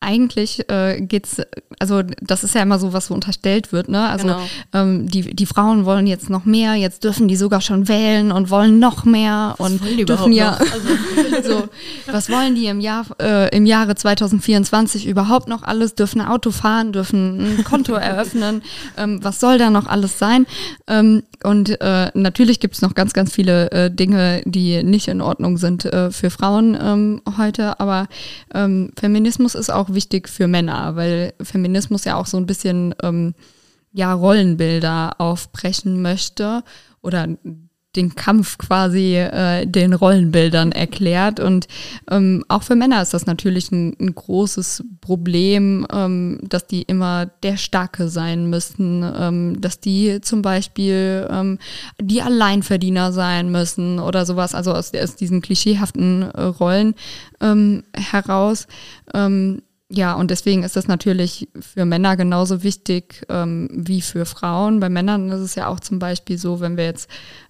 Eigentlich äh, geht's, also das ist ja immer so, was so unterstellt wird, ne? Also genau. ähm, die, die Frauen wollen jetzt noch mehr, jetzt dürfen die sogar schon wählen und wollen noch mehr was und die dürfen ja, also, so, was wollen die im Jahr äh, im Jahre 2024 überhaupt noch alles? Dürfen Auto fahren, dürfen ein Konto eröffnen, ähm, was soll da noch alles sein? Ähm, und äh, natürlich gibt's noch ganz, ganz viele äh, Dinge, die nicht in Ordnung sind äh, für Frauen ähm, heute, aber ähm, Feminismus ist auch auch wichtig für Männer, weil Feminismus ja auch so ein bisschen ähm, ja Rollenbilder aufbrechen möchte oder den Kampf quasi äh, den Rollenbildern erklärt. Und ähm, auch für Männer ist das natürlich ein, ein großes Problem, ähm, dass die immer der Starke sein müssen, ähm, dass die zum Beispiel ähm, die Alleinverdiener sein müssen oder sowas, also aus, aus diesen klischeehaften äh, Rollen ähm, heraus. Ja, und deswegen ist das natürlich für Männer genauso wichtig ähm, wie für Frauen. Bei Männern ist es ja auch zum Beispiel so, wenn wir jetzt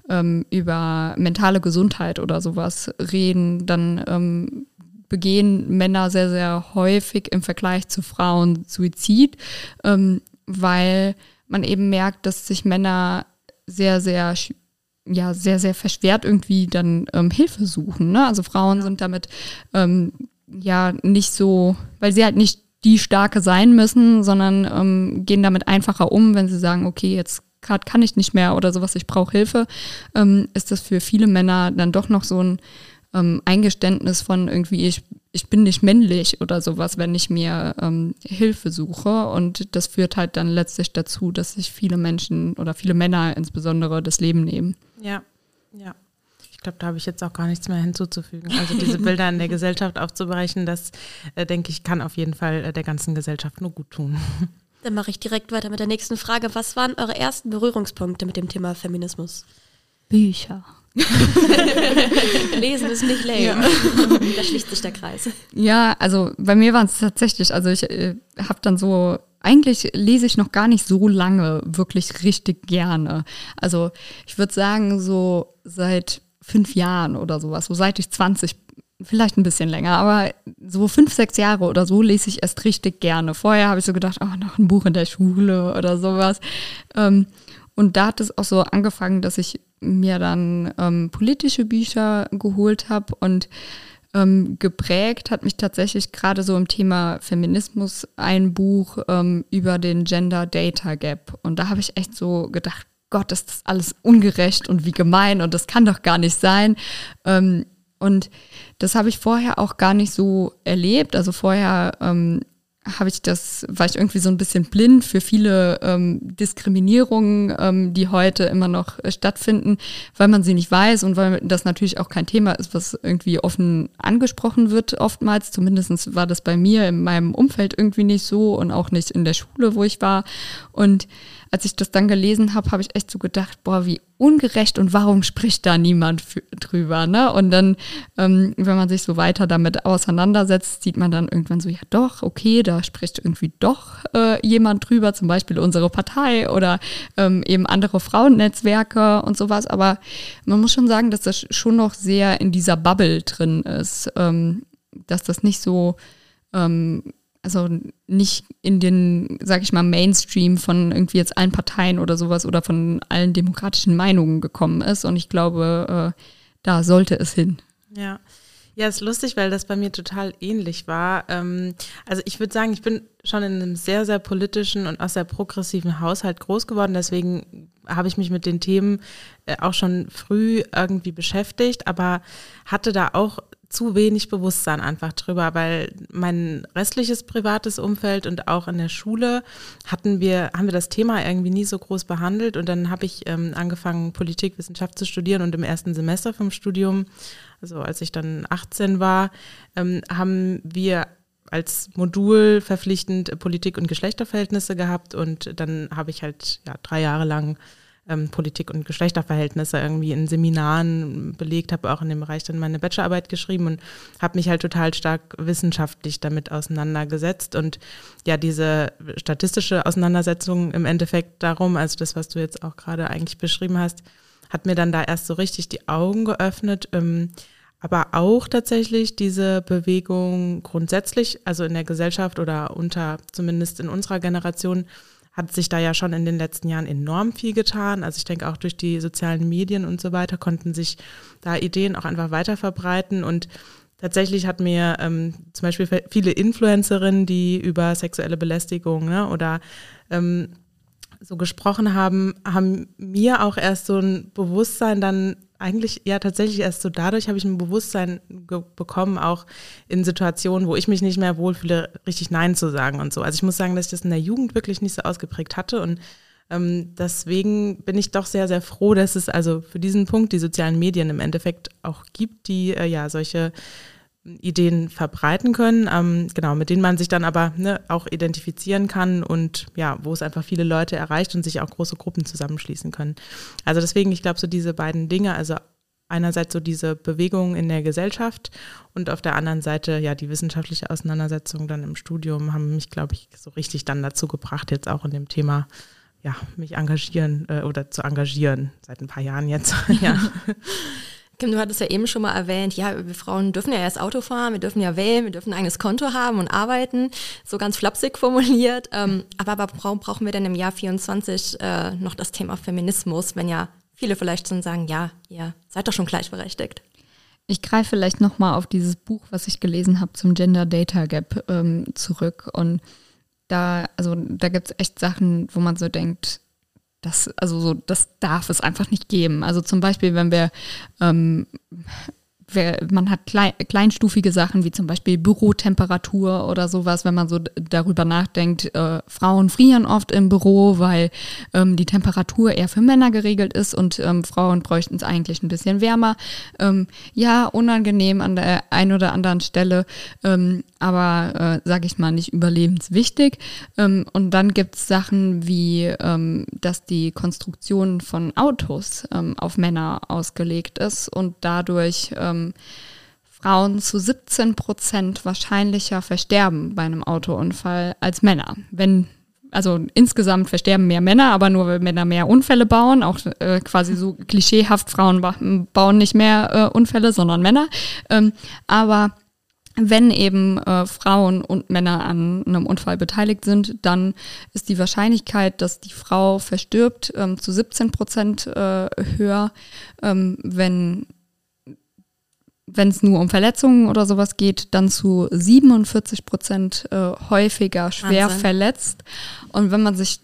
ähm, über mentale Gesundheit oder sowas reden, dann ähm, begehen Männer sehr, sehr häufig im Vergleich zu Frauen Suizid, ähm, weil man eben merkt, dass sich Männer sehr, sehr ja sehr, sehr verschwert irgendwie dann ähm, Hilfe suchen. Ne? Also Frauen sind damit ähm, ja nicht so, weil sie halt nicht die Starke sein müssen, sondern ähm, gehen damit einfacher um, wenn sie sagen, okay, jetzt gerade kann ich nicht mehr oder sowas, ich brauche Hilfe, ähm, ist das für viele Männer dann doch noch so ein ähm, Eingeständnis von irgendwie, ich, ich bin nicht männlich oder sowas, wenn ich mir ähm, Hilfe suche. Und das führt halt dann letztlich dazu, dass sich viele Menschen oder viele Männer insbesondere das Leben nehmen. Ja, ja. Ich glaube, da habe ich jetzt auch gar nichts mehr hinzuzufügen. Also diese Bilder in der Gesellschaft aufzubrechen, das äh, denke ich, kann auf jeden Fall äh, der ganzen Gesellschaft nur gut tun. Dann mache ich direkt weiter mit der nächsten Frage. Was waren eure ersten Berührungspunkte mit dem Thema Feminismus? Bücher. Lesen ist nicht lame. Ja. da schließt sich der Kreis. Ja, also bei mir waren es tatsächlich, also ich äh, habe dann so, eigentlich lese ich noch gar nicht so lange wirklich richtig gerne. Also ich würde sagen, so seit fünf Jahren oder sowas, so seit ich 20 vielleicht ein bisschen länger, aber so fünf, sechs Jahre oder so lese ich erst richtig gerne. Vorher habe ich so gedacht, oh, noch ein Buch in der Schule oder sowas. Ähm, und da hat es auch so angefangen, dass ich mir dann ähm, politische Bücher geholt habe und ähm, geprägt hat mich tatsächlich gerade so im Thema Feminismus ein Buch ähm, über den Gender Data Gap. Und da habe ich echt so gedacht, Gott, ist das alles ungerecht und wie gemein und das kann doch gar nicht sein. Ähm, und das habe ich vorher auch gar nicht so erlebt. Also vorher ähm, habe ich das, war ich irgendwie so ein bisschen blind für viele ähm, Diskriminierungen, ähm, die heute immer noch äh, stattfinden, weil man sie nicht weiß und weil das natürlich auch kein Thema ist, was irgendwie offen angesprochen wird oftmals. Zumindest war das bei mir in meinem Umfeld irgendwie nicht so und auch nicht in der Schule, wo ich war. Und als ich das dann gelesen habe, habe ich echt so gedacht, boah, wie ungerecht und warum spricht da niemand drüber, ne? Und dann, ähm, wenn man sich so weiter damit auseinandersetzt, sieht man dann irgendwann so, ja doch, okay, da spricht irgendwie doch äh, jemand drüber, zum Beispiel unsere Partei oder ähm, eben andere Frauennetzwerke und sowas. Aber man muss schon sagen, dass das schon noch sehr in dieser Bubble drin ist, ähm, dass das nicht so ähm, also nicht in den, sag ich mal, Mainstream von irgendwie jetzt allen Parteien oder sowas oder von allen demokratischen Meinungen gekommen ist. Und ich glaube, äh, da sollte es hin. Ja. Ja, ist lustig, weil das bei mir total ähnlich war. Ähm, also ich würde sagen, ich bin schon in einem sehr, sehr politischen und auch sehr progressiven Haushalt groß geworden. Deswegen habe ich mich mit den Themen äh, auch schon früh irgendwie beschäftigt, aber hatte da auch zu wenig Bewusstsein einfach drüber, weil mein restliches privates Umfeld und auch in der Schule hatten wir, haben wir das Thema irgendwie nie so groß behandelt. Und dann habe ich ähm, angefangen, Politikwissenschaft zu studieren und im ersten Semester vom Studium, also als ich dann 18 war, ähm, haben wir als Modul verpflichtend Politik und Geschlechterverhältnisse gehabt. Und dann habe ich halt ja drei Jahre lang ähm, Politik und Geschlechterverhältnisse irgendwie in Seminaren belegt, habe auch in dem Bereich dann meine Bachelorarbeit geschrieben und habe mich halt total stark wissenschaftlich damit auseinandergesetzt. Und ja, diese statistische Auseinandersetzung im Endeffekt darum, also das, was du jetzt auch gerade eigentlich beschrieben hast, hat mir dann da erst so richtig die Augen geöffnet. Ähm, aber auch tatsächlich diese Bewegung grundsätzlich, also in der Gesellschaft oder unter, zumindest in unserer Generation, hat sich da ja schon in den letzten Jahren enorm viel getan. Also ich denke auch durch die sozialen Medien und so weiter konnten sich da Ideen auch einfach weiter verbreiten und Tatsächlich hat mir ähm, zum Beispiel viele Influencerinnen, die über sexuelle Belästigung ne, oder ähm, so gesprochen haben, haben mir auch erst so ein Bewusstsein dann eigentlich ja tatsächlich erst so dadurch habe ich ein Bewusstsein bekommen, auch in Situationen, wo ich mich nicht mehr wohlfühle, richtig Nein zu sagen und so. Also ich muss sagen, dass ich das in der Jugend wirklich nicht so ausgeprägt hatte und ähm, deswegen bin ich doch sehr, sehr froh, dass es also für diesen Punkt die sozialen Medien im Endeffekt auch gibt, die äh, ja solche Ideen verbreiten können, ähm, genau, mit denen man sich dann aber ne, auch identifizieren kann und ja, wo es einfach viele Leute erreicht und sich auch große Gruppen zusammenschließen können. Also deswegen, ich glaube, so diese beiden Dinge, also einerseits so diese Bewegung in der Gesellschaft und auf der anderen Seite ja die wissenschaftliche Auseinandersetzung dann im Studium haben mich, glaube ich, so richtig dann dazu gebracht, jetzt auch in dem Thema ja, mich engagieren äh, oder zu engagieren, seit ein paar Jahren jetzt. ja. Kim, du hattest ja eben schon mal erwähnt, ja, wir Frauen dürfen ja erst Auto fahren, wir dürfen ja wählen, wir dürfen ein eigenes Konto haben und arbeiten, so ganz flapsig formuliert. Ähm, aber warum brauchen wir denn im Jahr 24 äh, noch das Thema Feminismus, wenn ja viele vielleicht schon sagen, ja, ihr seid doch schon gleichberechtigt. Ich greife vielleicht nochmal auf dieses Buch, was ich gelesen habe zum Gender Data Gap ähm, zurück. Und da, also da gibt es echt Sachen, wo man so denkt, das, also so, das darf es einfach nicht geben. Also zum Beispiel, wenn wir ähm, man hat klein, kleinstufige Sachen wie zum Beispiel Bürotemperatur oder sowas, wenn man so darüber nachdenkt, äh, Frauen frieren oft im Büro, weil ähm, die Temperatur eher für Männer geregelt ist und ähm, Frauen bräuchten es eigentlich ein bisschen wärmer. Ähm, ja, unangenehm an der einen oder anderen Stelle, ähm, aber äh, sage ich mal nicht überlebenswichtig. Ähm, und dann gibt es Sachen wie, ähm, dass die Konstruktion von Autos auf Männer ausgelegt ist und dadurch ähm, Frauen zu 17 Prozent wahrscheinlicher versterben bei einem Autounfall als Männer. Wenn also insgesamt versterben mehr Männer, aber nur weil Männer mehr Unfälle bauen, auch äh, quasi so klischeehaft, Frauen bauen nicht mehr äh, Unfälle, sondern Männer. Ähm, aber wenn eben äh, Frauen und Männer an einem Unfall beteiligt sind, dann ist die Wahrscheinlichkeit, dass die Frau verstirbt, ähm, zu 17 Prozent äh, höher, ähm, wenn wenn es nur um Verletzungen oder sowas geht, dann zu 47 Prozent äh, häufiger schwer Wahnsinn. verletzt. Und wenn man sich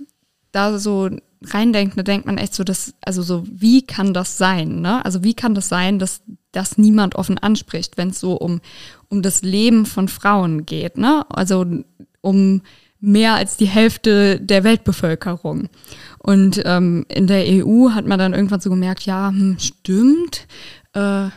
da so reindenkt, dann denkt man echt so, dass, also so, wie kann das sein? Ne? Also wie kann das sein, dass das niemand offen anspricht, wenn es so um, um das Leben von Frauen geht? Ne? Also um mehr als die Hälfte der Weltbevölkerung. Und ähm, in der EU hat man dann irgendwann so gemerkt, ja, hm, stimmt. Äh,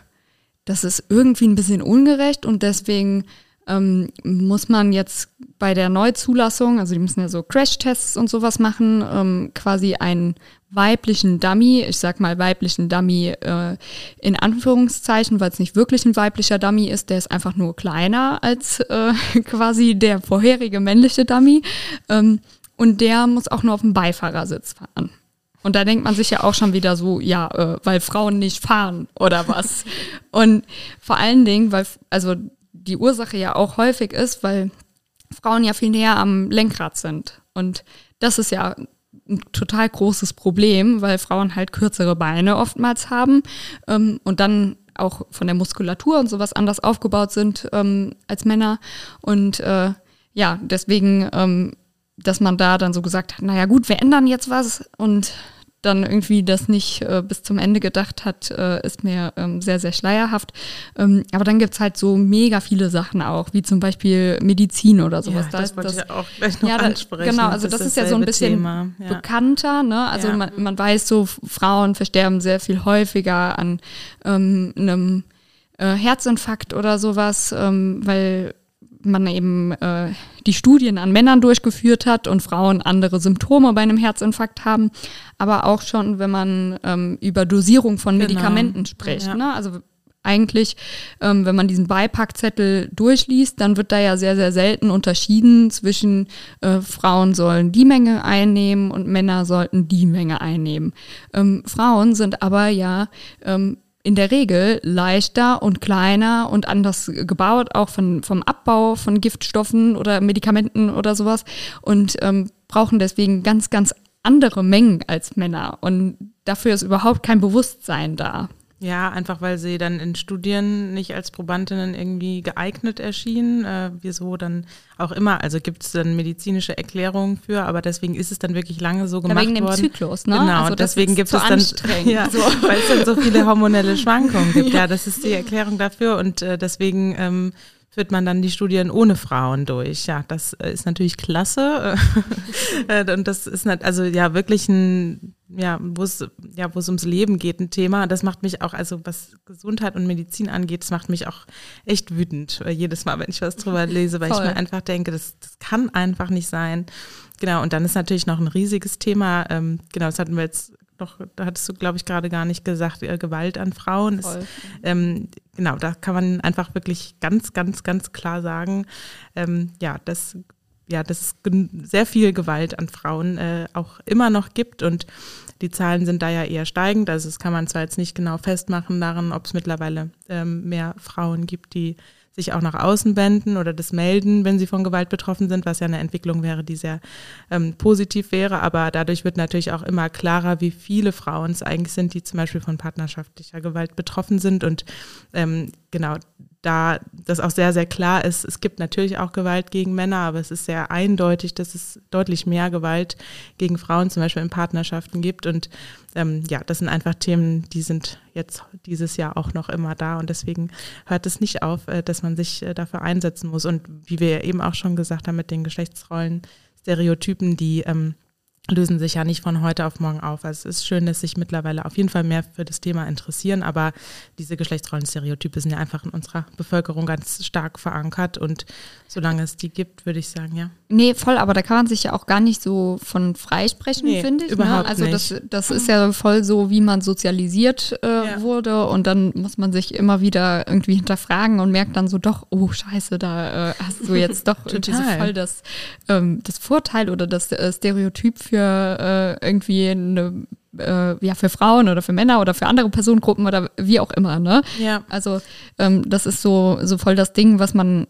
das ist irgendwie ein bisschen ungerecht und deswegen ähm, muss man jetzt bei der Neuzulassung, also die müssen ja so Crash-Tests und sowas machen, ähm, quasi einen weiblichen Dummy, ich sag mal weiblichen Dummy äh, in Anführungszeichen, weil es nicht wirklich ein weiblicher Dummy ist, der ist einfach nur kleiner als äh, quasi der vorherige männliche Dummy. Ähm, und der muss auch nur auf dem Beifahrersitz fahren. Und da denkt man sich ja auch schon wieder so, ja, äh, weil Frauen nicht fahren oder was. und vor allen Dingen, weil, also die Ursache ja auch häufig ist, weil Frauen ja viel näher am Lenkrad sind. Und das ist ja ein total großes Problem, weil Frauen halt kürzere Beine oftmals haben ähm, und dann auch von der Muskulatur und sowas anders aufgebaut sind ähm, als Männer. Und äh, ja, deswegen, ähm, dass man da dann so gesagt hat, naja gut, wir ändern jetzt was und dann irgendwie das nicht äh, bis zum Ende gedacht hat, äh, ist mir ähm, sehr, sehr schleierhaft. Ähm, aber dann gibt es halt so mega viele Sachen auch, wie zum Beispiel Medizin oder sowas. Ja, da das wollte das, ich auch gleich noch ja, ansprechen. Genau, also das, das ist ja so ein bisschen ja. bekannter. Ne? Also ja. man, man weiß so, Frauen versterben sehr viel häufiger an ähm, einem äh, Herzinfarkt oder sowas, ähm, weil man eben äh, die Studien an Männern durchgeführt hat und Frauen andere Symptome bei einem Herzinfarkt haben, aber auch schon, wenn man ähm, über Dosierung von genau. Medikamenten spricht. Ja. Ne? Also eigentlich, ähm, wenn man diesen Beipackzettel durchliest, dann wird da ja sehr, sehr selten unterschieden zwischen äh, Frauen sollen die Menge einnehmen und Männer sollten die Menge einnehmen. Ähm, Frauen sind aber ja ähm, in der Regel leichter und kleiner und anders gebaut, auch von, vom Abbau von Giftstoffen oder Medikamenten oder sowas und ähm, brauchen deswegen ganz, ganz andere Mengen als Männer. Und dafür ist überhaupt kein Bewusstsein da. Ja, einfach weil sie dann in Studien nicht als Probandinnen irgendwie geeignet erschienen. Äh, wieso dann auch immer. Also gibt es dann medizinische Erklärungen für, aber deswegen ist es dann wirklich lange so gemacht ja, wegen worden. Dem Zyklus, ne? Genau, also deswegen gibt es dann, ja, so. weil es dann so viele hormonelle Schwankungen gibt. Ja, das ist die Erklärung dafür und äh, deswegen ähm, führt man dann die Studien ohne Frauen durch. Ja, das äh, ist natürlich klasse. Äh, und das ist nicht, also ja wirklich ein, ja, wo es, ja, wo es ums Leben geht, ein Thema. Das macht mich auch, also was Gesundheit und Medizin angeht, das macht mich auch echt wütend. Äh, jedes Mal, wenn ich was drüber lese, weil Voll. ich mir einfach denke, das, das kann einfach nicht sein. Genau, und dann ist natürlich noch ein riesiges Thema, ähm, genau, das hatten wir jetzt noch, da hattest du, glaube ich, gerade gar nicht gesagt, äh, Gewalt an Frauen. Ist, ähm, genau, da kann man einfach wirklich ganz, ganz, ganz klar sagen, ähm, ja, dass ja, dass es sehr viel Gewalt an Frauen äh, auch immer noch gibt und die Zahlen sind da ja eher steigend. Also das kann man zwar jetzt nicht genau festmachen daran, ob es mittlerweile ähm, mehr Frauen gibt, die sich auch nach außen wenden oder das melden, wenn sie von Gewalt betroffen sind, was ja eine Entwicklung wäre, die sehr ähm, positiv wäre. Aber dadurch wird natürlich auch immer klarer, wie viele Frauen es eigentlich sind, die zum Beispiel von partnerschaftlicher Gewalt betroffen sind. Und ähm, genau, da das auch sehr, sehr klar ist, es gibt natürlich auch Gewalt gegen Männer, aber es ist sehr eindeutig, dass es deutlich mehr Gewalt gegen Frauen zum Beispiel in Partnerschaften gibt. Und ähm, ja, das sind einfach Themen, die sind jetzt dieses Jahr auch noch immer da. Und deswegen hört es nicht auf, äh, dass man sich äh, dafür einsetzen muss. Und wie wir eben auch schon gesagt haben mit den Geschlechtsrollen, Stereotypen, die ähm, lösen sich ja nicht von heute auf morgen auf. Also es ist schön, dass sich mittlerweile auf jeden Fall mehr für das Thema interessieren, aber diese Geschlechtsrollen-Stereotype sind ja einfach in unserer Bevölkerung ganz stark verankert und solange es die gibt, würde ich sagen, ja. Nee, voll, aber da kann man sich ja auch gar nicht so von freisprechen, nee, finde ich. Ne? Überhaupt ne? Also das, das ist ja voll so, wie man sozialisiert äh, ja. wurde und dann muss man sich immer wieder irgendwie hinterfragen und merkt dann so doch, oh scheiße, da äh, hast du jetzt doch diese voll das, ähm, das Vorteil oder das äh, Stereotyp für für äh, irgendwie eine äh, ja, für Frauen oder für Männer oder für andere Personengruppen oder wie auch immer, ne? Ja. Also ähm, das ist so, so voll das Ding, was man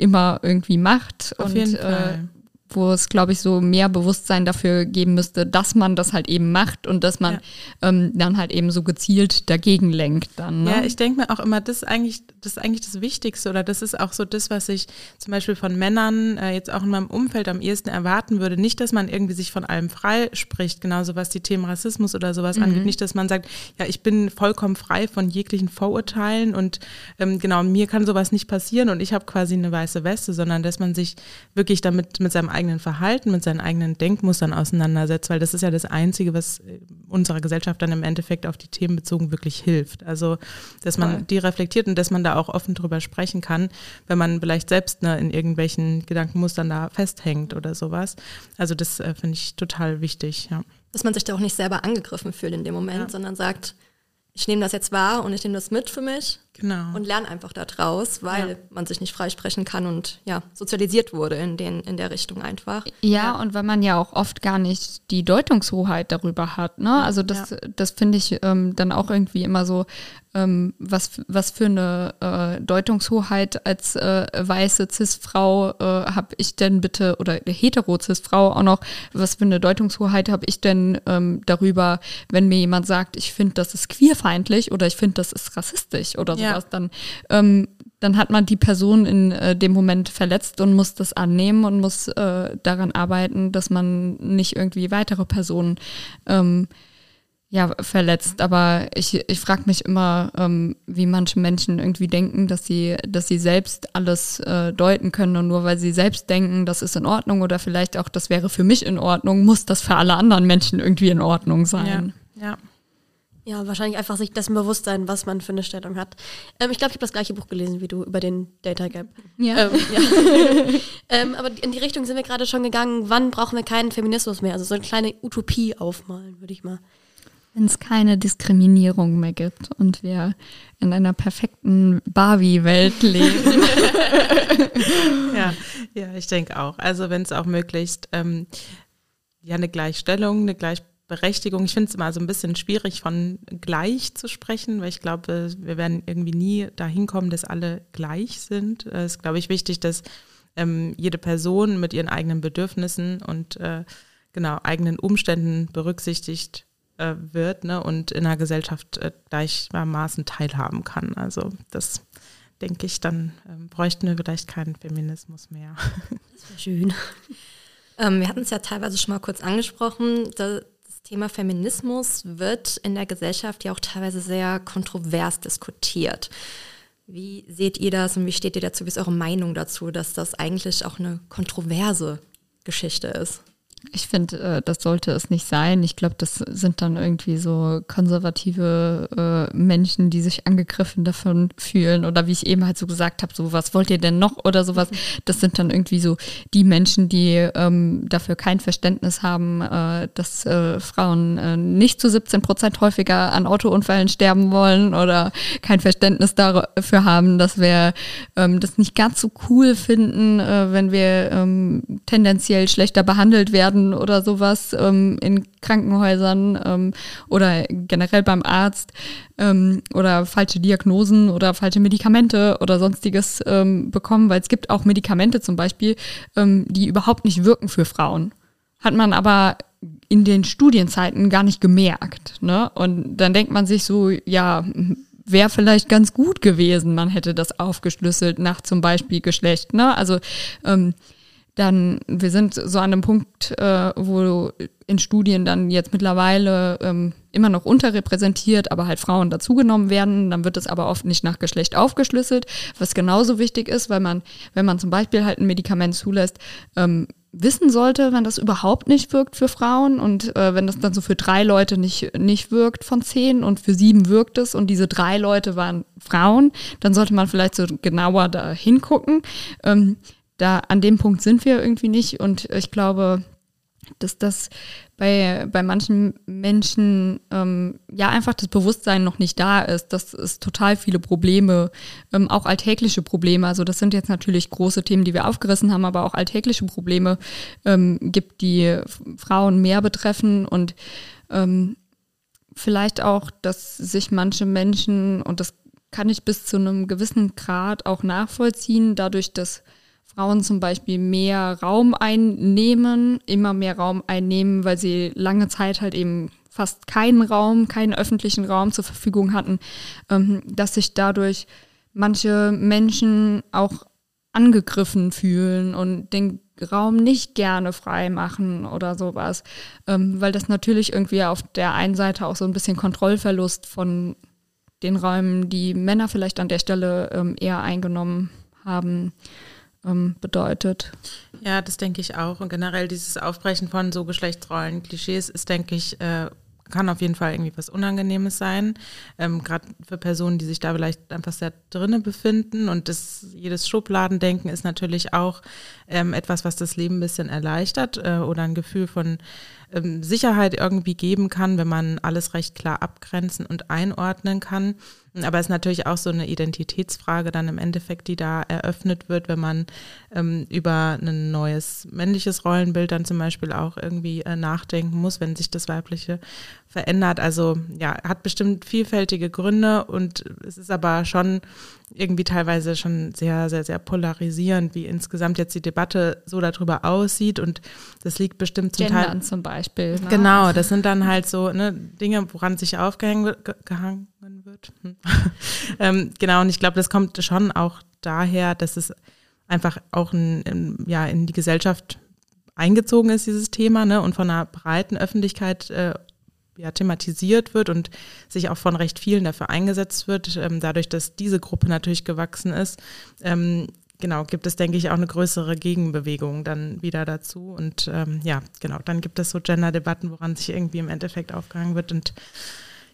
immer irgendwie macht. Auf und, jeden äh, Fall. Äh, wo es, glaube ich, so mehr Bewusstsein dafür geben müsste, dass man das halt eben macht und dass man ja. ähm, dann halt eben so gezielt dagegen lenkt dann. Ne? Ja, ich denke mir auch immer, das ist eigentlich das ist eigentlich das Wichtigste oder das ist auch so das, was ich zum Beispiel von Männern äh, jetzt auch in meinem Umfeld am ehesten erwarten würde. Nicht, dass man irgendwie sich von allem frei spricht, genauso was die Themen Rassismus oder sowas mhm. angeht. Nicht, dass man sagt, ja, ich bin vollkommen frei von jeglichen Vorurteilen und ähm, genau, mir kann sowas nicht passieren und ich habe quasi eine weiße Weste, sondern dass man sich wirklich damit mit seinem eigenen Verhalten, mit seinen eigenen Denkmustern auseinandersetzt, weil das ist ja das Einzige, was äh, unserer Gesellschaft dann im Endeffekt auf die Themen bezogen wirklich hilft. Also, dass man Voll. die reflektiert und dass man da auch offen drüber sprechen kann, wenn man vielleicht selbst ne, in irgendwelchen Gedankenmustern da festhängt oder sowas. Also, das äh, finde ich total wichtig, ja. Dass man sich da auch nicht selber angegriffen fühlt in dem Moment, ja. sondern sagt, ich nehme das jetzt wahr und ich nehme das mit für mich Genau. Und lernen einfach daraus, weil Ja. man sich nicht freisprechen kann und ja, sozialisiert wurde in, den, in der Richtung einfach. Ja, und weil man ja auch oft gar nicht die Deutungshoheit darüber hat. Ne? Also das, das finde ich ähm, dann auch irgendwie immer so, ähm, was, was für eine äh, Deutungshoheit als äh, weiße Cis-Frau äh, habe ich denn bitte, oder hetero-Cis-Frau auch noch, was für eine Deutungshoheit habe ich denn ähm, darüber, wenn mir jemand sagt, ich finde, das ist queerfeindlich oder ich finde, das ist rassistisch oder Ja. sowas, dann, ähm, dann hat man die Person in äh, dem Moment verletzt und muss das annehmen und muss äh, daran arbeiten, dass man nicht irgendwie weitere Personen ähm, ja, verletzt. Aber ich, ich frage mich immer, ähm, wie manche Menschen irgendwie denken, dass sie, dass sie selbst alles äh, deuten können und nur weil sie selbst denken, das ist in Ordnung oder vielleicht auch, das wäre für mich in Ordnung, muss das für alle anderen Menschen irgendwie in Ordnung Ja. sein. ja. Ja, wahrscheinlich einfach sich dessen bewusst sein, was man für eine Stellung hat. Ähm, ich glaube, ich habe das gleiche Buch gelesen wie du über den Data Gap. Ja. Ähm, ja. ähm, aber in die Richtung sind wir gerade schon gegangen. Wann brauchen wir keinen Feminismus mehr? Also so eine kleine Utopie aufmalen, würde ich mal. Wenn es keine Diskriminierung mehr gibt und wir in einer perfekten Barbie-Welt leben. Ja, ja, ich denke auch. Also wenn es auch möglichst ähm, ja eine Gleichstellung, eine Gleichberechtigung. Ich finde es immer so ein bisschen schwierig, von gleich zu sprechen, weil ich glaube, wir werden irgendwie nie dahin kommen, dass alle gleich sind. Es ist, glaube ich, wichtig, dass ähm, jede Person mit ihren eigenen Bedürfnissen und äh, genau eigenen Umständen berücksichtigt äh, wird ne, und in der Gesellschaft äh, gleichermaßen teilhaben kann. Also das denke ich, dann ähm, bräuchten wir vielleicht keinen Feminismus mehr. Das wäre schön. Ähm, wir hatten es ja teilweise schon mal kurz angesprochen. Da, das Thema Feminismus wird in der Gesellschaft ja auch teilweise sehr kontrovers diskutiert. Wie seht ihr das und wie steht ihr dazu? Wie ist eure Meinung dazu, dass das eigentlich auch eine kontroverse Geschichte ist? Ich finde, äh, das sollte es nicht sein. Ich glaube, das sind dann irgendwie so konservative äh, Menschen, die sich angegriffen davon fühlen oder wie ich eben halt so gesagt habe, so was wollt ihr denn noch oder sowas. Das sind dann irgendwie so die Menschen, die ähm, dafür kein Verständnis haben, äh, dass äh, Frauen äh, nicht zu 17 Prozent häufiger an Autounfällen sterben wollen oder kein Verständnis dafür haben, dass wir ähm, das nicht ganz so cool finden, wenn wir ähm, tendenziell schlechter behandelt werden werden oder sowas ähm, in Krankenhäusern ähm, oder generell beim Arzt ähm, oder falsche Diagnosen oder falsche Medikamente oder sonstiges ähm, bekommen, weil es gibt auch Medikamente zum Beispiel, ähm, die überhaupt nicht wirken für Frauen. Hat man aber in den Studienzeiten gar nicht gemerkt. Ne? Und dann denkt man sich so, ja, wäre vielleicht ganz gut gewesen, man hätte das aufgeschlüsselt nach zum Beispiel Geschlecht. Ne? Also ähm, dann, wir sind so an einem Punkt, äh, wo in Studien dann jetzt mittlerweile ähm, immer noch unterrepräsentiert, aber halt Frauen dazugenommen werden. Dann wird es aber oft nicht nach Geschlecht aufgeschlüsselt, was genauso wichtig ist, weil man, wenn man zum Beispiel halt ein Medikament zulässt, ähm, wissen sollte, wenn das überhaupt nicht wirkt für Frauen und äh, wenn das dann so für drei Leute nicht, nicht wirkt von zehn und für sieben wirkt es und diese drei Leute waren Frauen, dann sollte man vielleicht so genauer da hingucken. Ähm, da an dem Punkt sind wir irgendwie nicht. Und ich glaube, dass das bei, bei manchen Menschen ähm, ja einfach das Bewusstsein noch nicht da ist, dass es total viele Probleme, ähm, auch alltägliche Probleme, also das sind jetzt natürlich große Themen, die wir aufgerissen haben, aber auch alltägliche Probleme ähm, gibt, die Frauen mehr betreffen. Und ähm, vielleicht auch, dass sich manche Menschen, und das kann ich bis zu einem gewissen Grad auch nachvollziehen, dadurch, dass Frauen zum Beispiel mehr Raum einnehmen, immer mehr Raum einnehmen, weil sie lange Zeit halt eben fast keinen Raum, keinen öffentlichen Raum zur Verfügung hatten, ähm, dass sich dadurch manche Menschen auch angegriffen fühlen und den Raum nicht gerne frei machen oder sowas, ähm, weil das natürlich irgendwie auf der einen Seite auch so ein bisschen Kontrollverlust von den Räumen, die Männer vielleicht an der Stelle ähm, eher eingenommen haben, ähm, bedeutet. Ja, das denke ich auch. Und generell dieses Aufbrechen von so Geschlechtsrollen, Klischees ist, denke ich, äh, kann auf jeden Fall irgendwie was Unangenehmes sein. Ähm, Gerade für Personen, die sich da vielleicht einfach sehr drinne befinden. Und das, jedes Schubladendenken ist natürlich auch ähm, etwas, was das Leben ein bisschen erleichtert äh, oder ein Gefühl von ähm, Sicherheit irgendwie geben kann, wenn man alles recht klar abgrenzen und einordnen kann. Aber es ist natürlich auch so eine Identitätsfrage dann im Endeffekt, die da eröffnet wird, wenn man ähm, über ein neues männliches Rollenbild dann zum Beispiel auch irgendwie äh, nachdenken muss, wenn sich das weibliche verändert. Also ja, hat bestimmt vielfältige Gründe und es ist aber schon irgendwie teilweise schon sehr, sehr, sehr polarisierend, wie insgesamt jetzt die Debatte so darüber aussieht und das liegt bestimmt zum Gendern Teil. zum Beispiel. Ne? Genau, das sind dann halt so ne, Dinge, woran sich aufgehangen wird. Hm. ähm, genau, und ich glaube, das kommt schon auch daher, dass es einfach auch in, in, ja, in die Gesellschaft eingezogen ist, dieses Thema, ne, und von einer breiten Öffentlichkeit äh, ja, thematisiert wird und sich auch von recht vielen dafür eingesetzt wird, ähm, dadurch, dass diese Gruppe natürlich gewachsen ist. Ähm, genau, gibt es, denke ich, auch eine größere Gegenbewegung dann wieder dazu. Und ähm, ja, genau, dann gibt es so Gender-Debatten, woran sich irgendwie im Endeffekt aufgehangen wird. Und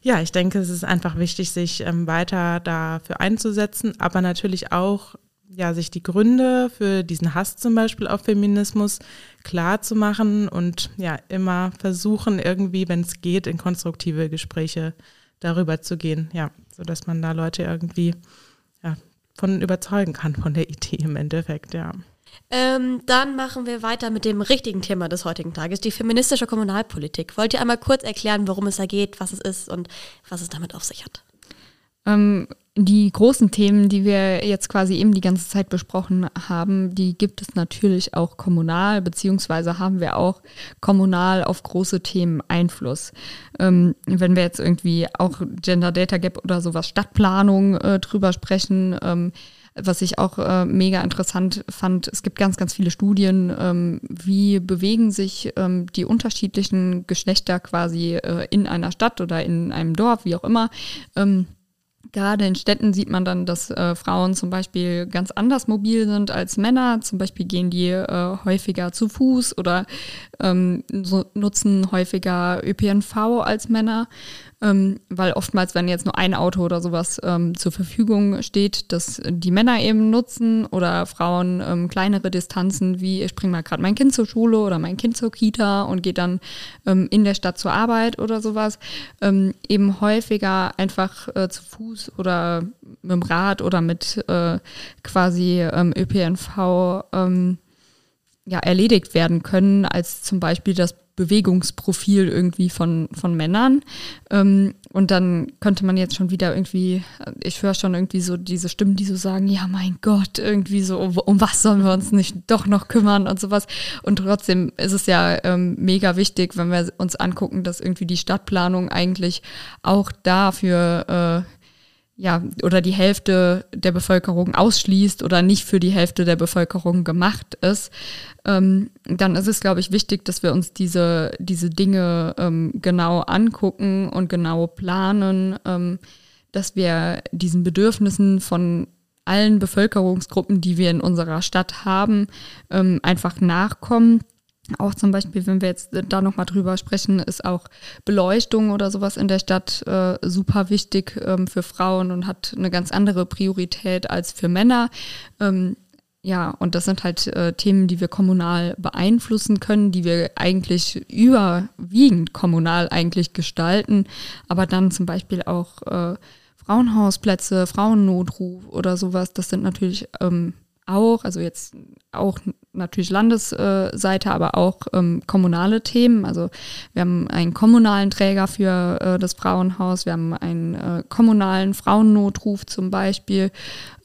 ja, ich denke, es ist einfach wichtig, sich ähm, weiter dafür einzusetzen, aber natürlich auch ja, sich die Gründe für diesen Hass zum Beispiel auf Feminismus klar zu machen und ja, immer versuchen, irgendwie, wenn es geht, in konstruktive Gespräche darüber zu gehen, ja, sodass man da Leute irgendwie ja, von überzeugen kann, von der Idee im Endeffekt, ja. Ähm, dann machen wir weiter mit dem richtigen Thema des heutigen Tages, die feministische Kommunalpolitik. Wollt ihr einmal kurz erklären, worum es da geht, was es ist und was es damit auf sich hat? Ähm, die großen Themen, die wir jetzt quasi eben die ganze Zeit besprochen haben, die gibt es natürlich auch kommunal, beziehungsweise haben wir auch kommunal auf große Themen Einfluss. Ähm, wenn wir jetzt irgendwie auch Gender Data Gap oder sowas Stadtplanung äh, drüber sprechen, ähm, was ich auch äh, mega interessant fand, es gibt ganz, ganz viele Studien, ähm, wie bewegen sich ähm, die unterschiedlichen Geschlechter quasi äh, in einer Stadt oder in einem Dorf, wie auch immer. Ähm, Gerade in Städten sieht man dann, dass äh, Frauen zum Beispiel ganz anders mobil sind als Männer. Zum Beispiel gehen die äh, häufiger zu Fuß oder ähm, so, nutzen häufiger ÖPNV als Männer ähm, weil oftmals, wenn jetzt nur ein Auto oder sowas ähm, zur Verfügung steht, dass die Männer eben nutzen oder Frauen ähm, kleinere Distanzen, wie ich bringe mal gerade mein Kind zur Schule oder mein Kind zur Kita und gehe dann ähm, in der Stadt zur Arbeit oder sowas, ähm, eben häufiger einfach äh, zu Fuß oder mit dem Rad oder mit äh, quasi ähm, ÖPNV ja, erledigt werden können, als zum Beispiel das Bewegungsprofil irgendwie von, von Männern. Ähm, und dann könnte man jetzt schon wieder irgendwie, ich höre schon irgendwie so diese Stimmen, die so sagen, ja mein Gott, irgendwie so, um, um was sollen wir uns nicht doch noch kümmern und sowas. Und trotzdem ist es ja ähm, mega wichtig, wenn wir uns angucken, dass irgendwie die Stadtplanung eigentlich auch dafür äh, ja, oder die Hälfte der Bevölkerung ausschließt oder nicht für die Hälfte der Bevölkerung gemacht ist, ähm, dann ist es, glaube ich, wichtig, dass wir uns diese, diese Dinge ähm, genau angucken und genau planen, ähm, dass wir diesen Bedürfnissen von allen Bevölkerungsgruppen, die wir in unserer Stadt haben, ähm, einfach nachkommen auch zum Beispiel, wenn wir jetzt da nochmal drüber sprechen, ist auch Beleuchtung oder sowas in der Stadt äh, super wichtig ähm, für Frauen und hat eine ganz andere Priorität als für Männer. Ähm, ja, und das sind halt äh, Themen, die wir kommunal beeinflussen können, die wir eigentlich überwiegend kommunal eigentlich gestalten, aber dann zum Beispiel auch äh, Frauenhausplätze, Frauennotruf oder sowas, das sind natürlich ähm, auch, also jetzt auch natürlich Landesseite, aber auch ähm, kommunale Themen. Also wir haben einen kommunalen Träger für äh, das Frauenhaus, wir haben einen äh, kommunalen Frauennotruf zum Beispiel,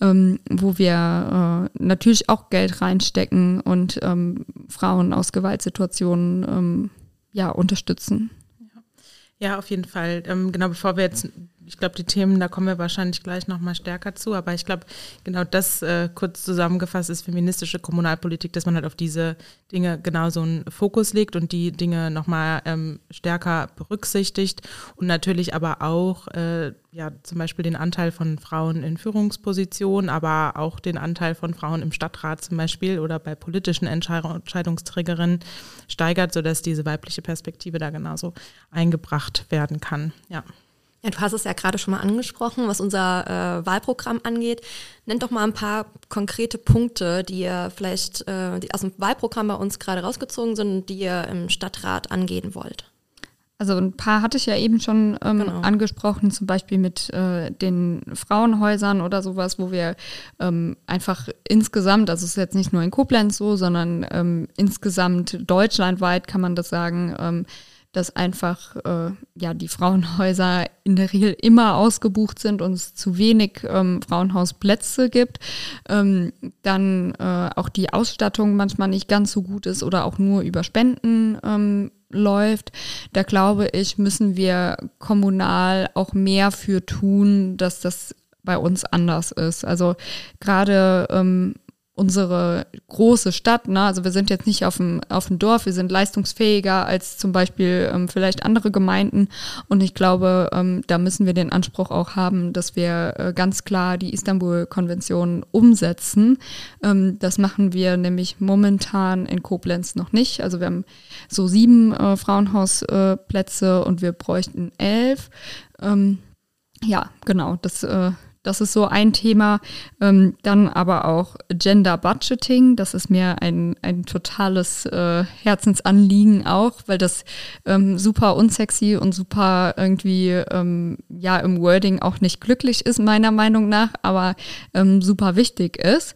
ähm, wo wir äh, natürlich auch Geld reinstecken und ähm, Frauen aus Gewaltsituationen ähm, ja, unterstützen. Ja, auf jeden Fall. Ähm, genau, bevor wir jetzt ich glaube, die Themen, da kommen wir wahrscheinlich gleich nochmal stärker zu, aber ich glaube, genau das äh, kurz zusammengefasst ist feministische Kommunalpolitik, dass man halt auf diese Dinge genau so einen Fokus legt und die Dinge nochmal ähm, stärker berücksichtigt und natürlich aber auch äh, ja zum Beispiel den Anteil von Frauen in Führungspositionen, aber auch den Anteil von Frauen im Stadtrat zum Beispiel oder bei politischen Entscheidungsträgerinnen steigert, sodass diese weibliche Perspektive da genauso eingebracht werden kann. Ja. Ja, du hast es ja gerade schon mal angesprochen, was unser äh, Wahlprogramm angeht. Nennt doch mal ein paar konkrete Punkte, die ihr vielleicht äh, die aus dem Wahlprogramm bei uns gerade rausgezogen sind, die ihr im Stadtrat angehen wollt. Also ein paar hatte ich ja eben schon ähm, genau. angesprochen, zum Beispiel mit äh, den Frauenhäusern oder sowas, wo wir ähm, einfach insgesamt, also es ist jetzt nicht nur in Koblenz so, sondern ähm, insgesamt deutschlandweit kann man das sagen, ähm, dass einfach äh, ja die Frauenhäuser in der Regel immer ausgebucht sind und es zu wenig ähm, Frauenhausplätze gibt, ähm, dann äh, auch die Ausstattung manchmal nicht ganz so gut ist oder auch nur über Spenden ähm, läuft. Da glaube ich, müssen wir kommunal auch mehr für tun, dass das bei uns anders ist. Also gerade ähm, unsere große Stadt. Ne? Also wir sind jetzt nicht auf dem, auf dem Dorf, wir sind leistungsfähiger als zum Beispiel ähm, vielleicht andere Gemeinden. Und ich glaube, ähm, da müssen wir den Anspruch auch haben, dass wir äh, ganz klar die Istanbul-Konvention umsetzen. Ähm, das machen wir nämlich momentan in Koblenz noch nicht. Also wir haben so sieben äh, Frauenhausplätze äh, und wir bräuchten elf. Ähm, ja, genau, das äh, das ist so ein Thema. Ähm, dann aber auch Gender Budgeting. Das ist mir ein, ein totales äh, Herzensanliegen auch, weil das ähm, super unsexy und super irgendwie ähm, ja im Wording auch nicht glücklich ist, meiner Meinung nach, aber ähm, super wichtig ist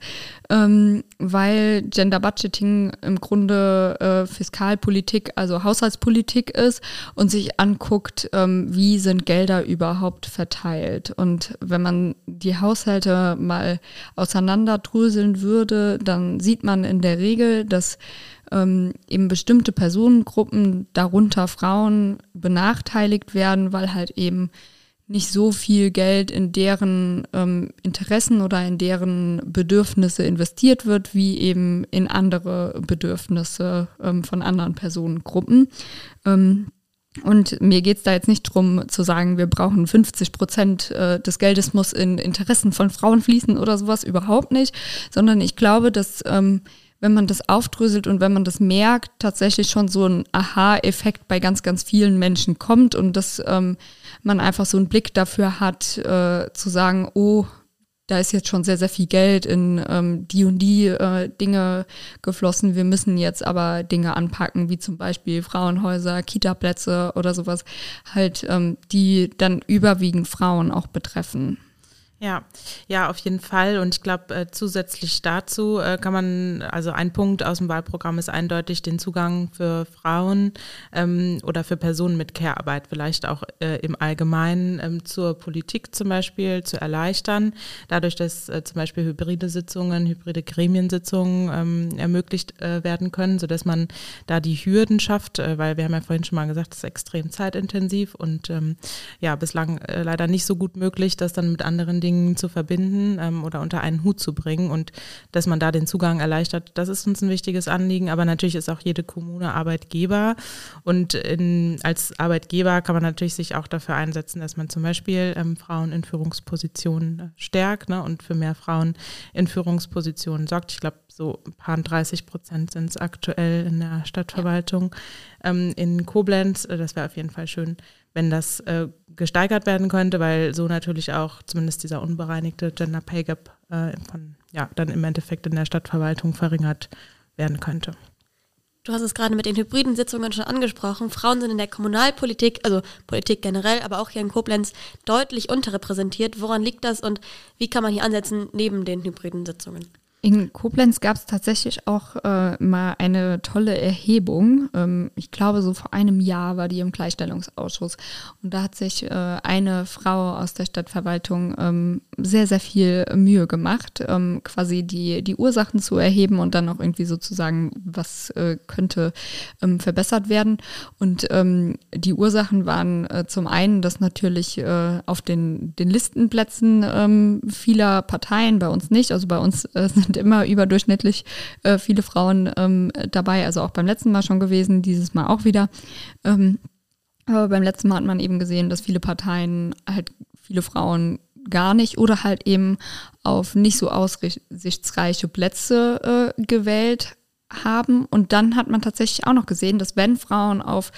ähm, weil Gender Budgeting im Grunde äh, Fiskalpolitik, also Haushaltspolitik ist und sich anguckt, ähm, wie sind Gelder überhaupt verteilt. Und wenn man die Haushalte mal auseinanderdröseln würde, dann sieht man in der Regel, dass ähm, eben bestimmte Personengruppen, darunter Frauen, benachteiligt werden, weil halt eben nicht so viel Geld in deren ähm, Interessen oder in deren Bedürfnisse investiert wird, wie eben in andere Bedürfnisse ähm, von anderen Personengruppen. Ähm, und mir geht es da jetzt nicht drum zu sagen, wir brauchen 50 Prozent äh, des Geldes muss in Interessen von Frauen fließen oder sowas, überhaupt nicht, sondern ich glaube, dass ähm, wenn man das aufdröselt und wenn man das merkt, tatsächlich schon so ein Aha-Effekt bei ganz, ganz vielen Menschen kommt und dass ähm, man einfach so einen Blick dafür hat, äh, zu sagen, oh, da ist jetzt schon sehr, sehr viel Geld in ähm, die und die äh, Dinge geflossen. Wir müssen jetzt aber Dinge anpacken, wie zum Beispiel Frauenhäuser, Kitaplätze oder sowas, halt, ähm, die dann überwiegend Frauen auch betreffen. Ja, ja, auf jeden Fall. Und ich glaube, äh, zusätzlich dazu äh, kann man, also ein Punkt aus dem Wahlprogramm ist eindeutig den Zugang für Frauen ähm, oder für Personen mit Care-Arbeit vielleicht auch äh, im Allgemeinen ähm, zur Politik zum Beispiel zu erleichtern. Dadurch, dass äh, zum Beispiel hybride Sitzungen, hybride Gremiensitzungen ähm, ermöglicht äh, werden können, sodass man da die Hürden schafft, äh, weil wir haben ja vorhin schon mal gesagt, es ist extrem zeitintensiv und ähm, ja, bislang leider nicht so gut möglich, das dann mit anderen Dingen zu verbinden ähm, oder unter einen Hut zu bringen und dass man da den Zugang erleichtert, das ist uns ein wichtiges Anliegen. Aber natürlich ist auch jede Kommune Arbeitgeber und in, als Arbeitgeber kann man natürlich sich auch dafür einsetzen, dass man zum Beispiel ähm, Frauen in Führungspositionen äh, stärkt ne, und für mehr Frauen in Führungspositionen sorgt. Ich glaube, so ein paar 30 Prozent sind es aktuell in der Stadtverwaltung. Ähm, in Koblenz, äh, das wäre auf jeden Fall schön, wenn das äh, gesteigert werden könnte, weil so natürlich auch zumindest dieser unbereinigte Gender Pay Gap äh, von, ja, dann im Endeffekt in der Stadtverwaltung verringert werden könnte. Du hast es gerade mit den hybriden Sitzungen schon angesprochen. Frauen sind in der Kommunalpolitik, also Politik generell, aber auch hier in Koblenz deutlich unterrepräsentiert. Woran liegt das und wie kann man hier ansetzen neben den hybriden Sitzungen? In Koblenz gab es tatsächlich auch äh, mal eine tolle Erhebung. Ähm, ich glaube, so vor einem Jahr war die im Gleichstellungsausschuss. Und da hat sich äh, eine Frau aus der Stadtverwaltung ähm, sehr, sehr viel Mühe gemacht, ähm, quasi die, die Ursachen zu erheben und dann auch irgendwie sozusagen, was äh, könnte ähm, verbessert werden. Und ähm, die Ursachen waren äh, zum einen, dass natürlich äh, auf den, den Listenplätzen ähm, vieler Parteien, bei uns nicht, also bei uns äh, sind sind immer überdurchschnittlich äh, viele Frauen ähm, dabei, also auch beim letzten Mal schon gewesen, dieses Mal auch wieder. Ähm, aber beim letzten Mal hat man eben gesehen, dass viele Parteien halt viele Frauen gar nicht oder halt eben auf nicht so aussichtsreiche Plätze äh, gewählt haben. Und dann hat man tatsächlich auch noch gesehen, dass wenn Frauen auf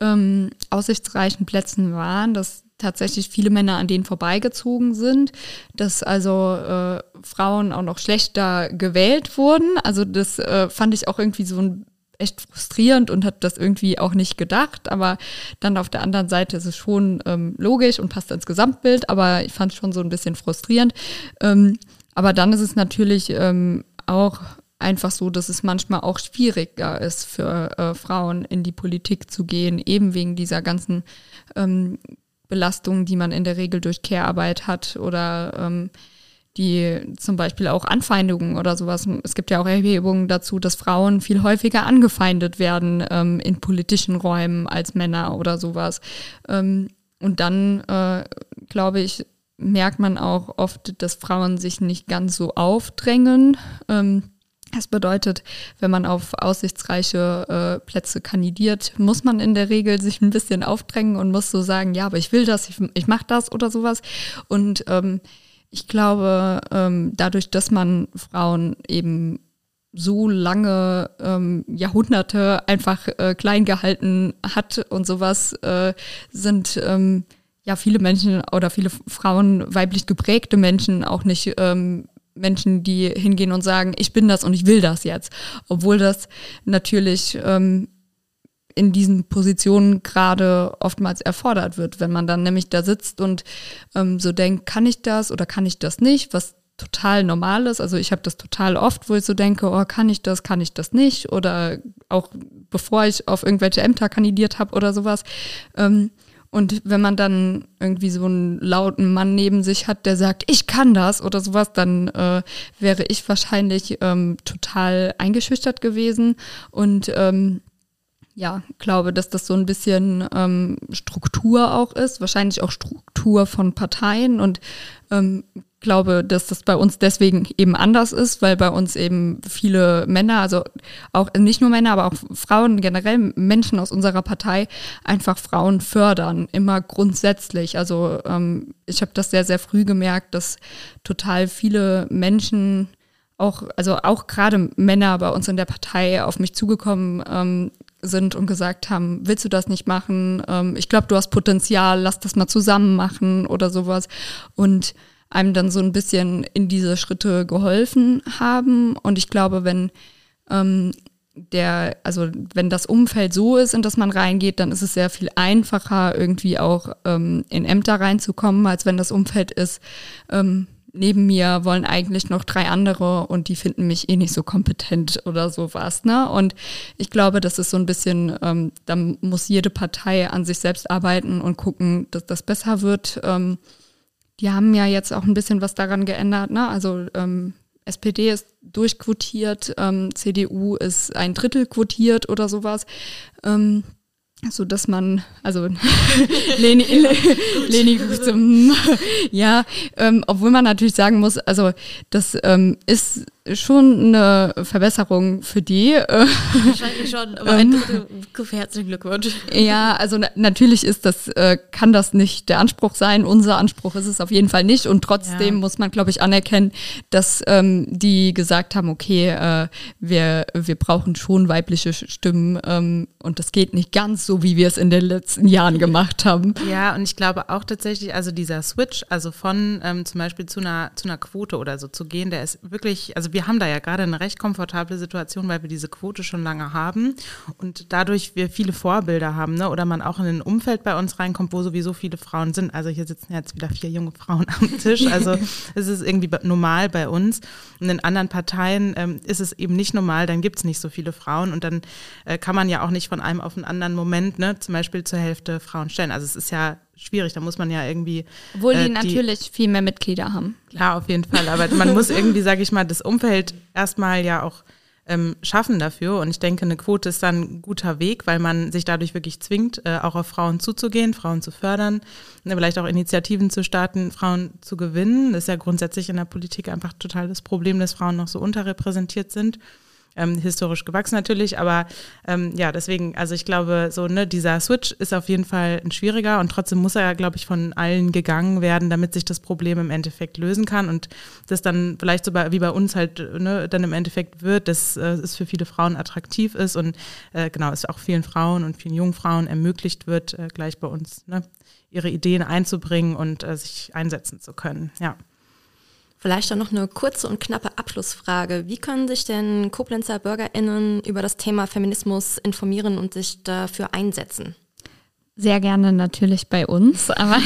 ähm, aussichtsreichen Plätzen waren, dass tatsächlich viele Männer an denen vorbeigezogen sind, dass also äh, Frauen auch noch schlechter gewählt wurden. Also das äh, fand ich auch irgendwie so ein echt frustrierend und hat das irgendwie auch nicht gedacht. Aber dann auf der anderen Seite ist es schon ähm, logisch und passt ins Gesamtbild, aber ich fand es schon so ein bisschen frustrierend. Ähm, aber dann ist es natürlich ähm, auch einfach so, dass es manchmal auch schwieriger ist für äh, Frauen in die Politik zu gehen, eben wegen dieser ganzen ähm, Belastungen, die man in der Regel durch Care-Arbeit hat oder ähm, die zum Beispiel auch Anfeindungen oder sowas. Es gibt ja auch Erhebungen dazu, dass Frauen viel häufiger angefeindet werden ähm, in politischen Räumen als Männer oder sowas. Ähm, und dann, äh, glaube ich, merkt man auch oft, dass Frauen sich nicht ganz so aufdrängen. Ähm, das bedeutet, wenn man auf aussichtsreiche äh, Plätze kandidiert, muss man in der Regel sich ein bisschen aufdrängen und muss so sagen, ja, aber ich will das, ich, ich mache das oder sowas. Und ähm, ich glaube, ähm, dadurch, dass man Frauen eben so lange ähm, Jahrhunderte einfach äh, klein gehalten hat und sowas, äh, sind ähm, ja viele Menschen oder viele Frauen, weiblich geprägte Menschen auch nicht ähm, Menschen, die hingehen und sagen, ich bin das und ich will das jetzt. Obwohl das natürlich ähm, in diesen Positionen gerade oftmals erfordert wird, wenn man dann nämlich da sitzt und ähm, so denkt, kann ich das oder kann ich das nicht, was total normal ist. Also ich habe das total oft, wo ich so denke, oh, kann ich das, kann ich das nicht? Oder auch bevor ich auf irgendwelche Ämter kandidiert habe oder sowas. Ähm, und wenn man dann irgendwie so einen lauten Mann neben sich hat, der sagt, ich kann das oder sowas, dann äh, wäre ich wahrscheinlich ähm, total eingeschüchtert gewesen. Und ähm, ja, glaube, dass das so ein bisschen ähm, Struktur auch ist, wahrscheinlich auch Struktur von Parteien und ähm, glaube, dass das bei uns deswegen eben anders ist, weil bei uns eben viele Männer, also auch nicht nur Männer, aber auch Frauen, generell Menschen aus unserer Partei einfach Frauen fördern, immer grundsätzlich. Also ähm, ich habe das sehr, sehr früh gemerkt, dass total viele Menschen auch, also auch gerade Männer bei uns in der Partei auf mich zugekommen ähm, sind und gesagt haben, willst du das nicht machen? Ähm, ich glaube, du hast Potenzial, lass das mal zusammen machen oder sowas. Und einem dann so ein bisschen in diese Schritte geholfen haben. Und ich glaube, wenn ähm, der, also wenn das Umfeld so ist, in das man reingeht, dann ist es sehr viel einfacher, irgendwie auch ähm, in Ämter reinzukommen, als wenn das Umfeld ist, ähm, neben mir wollen eigentlich noch drei andere und die finden mich eh nicht so kompetent oder sowas. Ne? Und ich glaube, das ist so ein bisschen, ähm, da muss jede Partei an sich selbst arbeiten und gucken, dass das besser wird. Ähm, die haben ja jetzt auch ein bisschen was daran geändert. Ne? Also ähm, SPD ist durchquotiert, ähm, CDU ist ein Drittel quotiert oder sowas. Ähm, so dass man, also Leni, Leni zum, ja, ähm, obwohl man natürlich sagen muss, also das ähm, ist schon eine Verbesserung für die. Wahrscheinlich schon, aber ein Drittel, herzlichen Glückwunsch. Ja, also na natürlich ist das, äh, kann das nicht der Anspruch sein. Unser Anspruch ist es auf jeden Fall nicht. Und trotzdem ja. muss man, glaube ich, anerkennen, dass ähm, die gesagt haben, okay, äh, wir, wir brauchen schon weibliche Stimmen ähm, und das geht nicht ganz so, wie wir es in den letzten Jahren gemacht haben. Ja, und ich glaube auch tatsächlich, also dieser Switch, also von ähm, zum Beispiel zu einer, zu einer Quote oder so zu gehen, der ist wirklich, also wir haben da ja gerade eine recht komfortable Situation, weil wir diese Quote schon lange haben und dadurch wir viele Vorbilder haben, ne? oder man auch in ein Umfeld bei uns reinkommt, wo sowieso viele Frauen sind. Also hier sitzen jetzt wieder vier junge Frauen am Tisch, also es ist irgendwie normal bei uns. Und in anderen Parteien ähm, ist es eben nicht normal, dann gibt es nicht so viele Frauen und dann äh, kann man ja auch nicht von einem auf einen anderen Moment, ne, zum Beispiel zur Hälfte Frauen stellen. Also es ist ja schwierig. Da muss man ja irgendwie. Obwohl äh, die natürlich viel mehr Mitglieder haben. Klar, auf jeden Fall. Aber man muss irgendwie, sage ich mal, das Umfeld erstmal ja auch ähm, schaffen dafür. Und ich denke, eine Quote ist dann ein guter Weg, weil man sich dadurch wirklich zwingt, äh, auch auf Frauen zuzugehen, Frauen zu fördern, ne, vielleicht auch Initiativen zu starten, Frauen zu gewinnen. Das ist ja grundsätzlich in der Politik einfach total das Problem, dass Frauen noch so unterrepräsentiert sind ähm, historisch gewachsen natürlich, aber ähm, ja, deswegen, also ich glaube, so, ne, dieser Switch ist auf jeden Fall ein schwieriger und trotzdem muss er glaube ich, von allen gegangen werden, damit sich das Problem im Endeffekt lösen kann und das dann vielleicht so bei, wie bei uns halt, ne, dann im Endeffekt wird, dass äh, es für viele Frauen attraktiv ist und äh, genau, es auch vielen Frauen und vielen jungen Frauen ermöglicht wird, äh, gleich bei uns, ne, ihre Ideen einzubringen und äh, sich einsetzen zu können, ja. Vielleicht dann noch eine kurze und knappe Abschlussfrage. Wie können sich denn Koblenzer BürgerInnen über das Thema Feminismus informieren und sich dafür einsetzen? Sehr gerne natürlich bei uns, aber,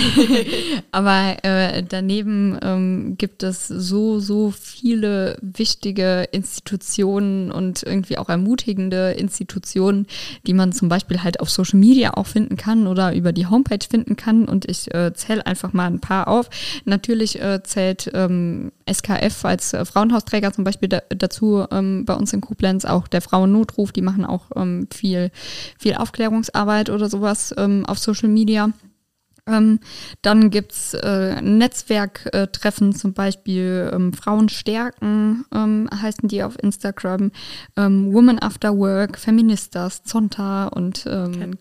aber äh, daneben ähm, gibt es so, so viele wichtige Institutionen und irgendwie auch ermutigende Institutionen, die man zum Beispiel halt auf Social Media auch finden kann oder über die Homepage finden kann. Und ich äh, zähle einfach mal ein paar auf. Natürlich äh, zählt ähm, SKF als äh, Frauenhausträger zum Beispiel da, dazu ähm, bei uns in Koblenz, auch der Frauennotruf, die machen auch ähm, viel, viel Aufklärungsarbeit oder sowas ähm, auf Social Media. Ähm, dann gibt's äh, Netzwerktreffen, zum Beispiel ähm, Frauen stärken, ähm, heißen die auf Instagram, ähm, Woman After Work, Feministas, Zonta und ähm,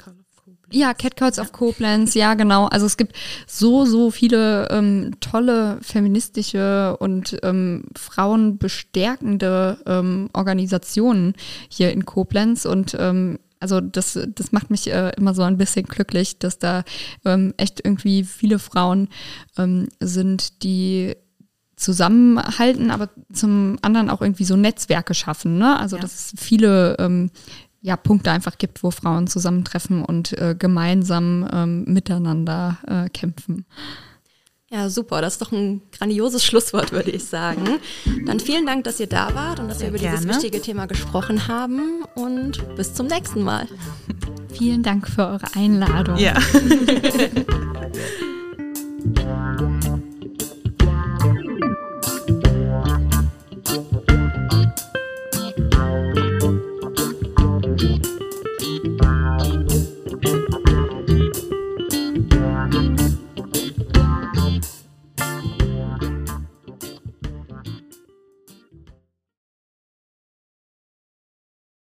ja, Catcalls ja. of Koblenz, ja genau. Also es gibt so, so viele ähm, tolle feministische und ähm, frauenbestärkende ähm, Organisationen hier in Koblenz und ähm, also das, das macht mich äh, immer so ein bisschen glücklich, dass da ähm, echt irgendwie viele Frauen ähm, sind, die zusammenhalten, aber zum anderen auch irgendwie so Netzwerke schaffen. Ne? Also ja. dass es viele ähm, ja, Punkte einfach gibt, wo Frauen zusammentreffen und äh, gemeinsam ähm, miteinander äh, kämpfen. Ja, super. Das ist doch ein grandioses Schlusswort, würde ich sagen. Dann vielen Dank, dass ihr da wart und dass Sehr wir über gerne. dieses wichtige Thema gesprochen haben. Und bis zum nächsten Mal. Vielen Dank für eure Einladung. Ja.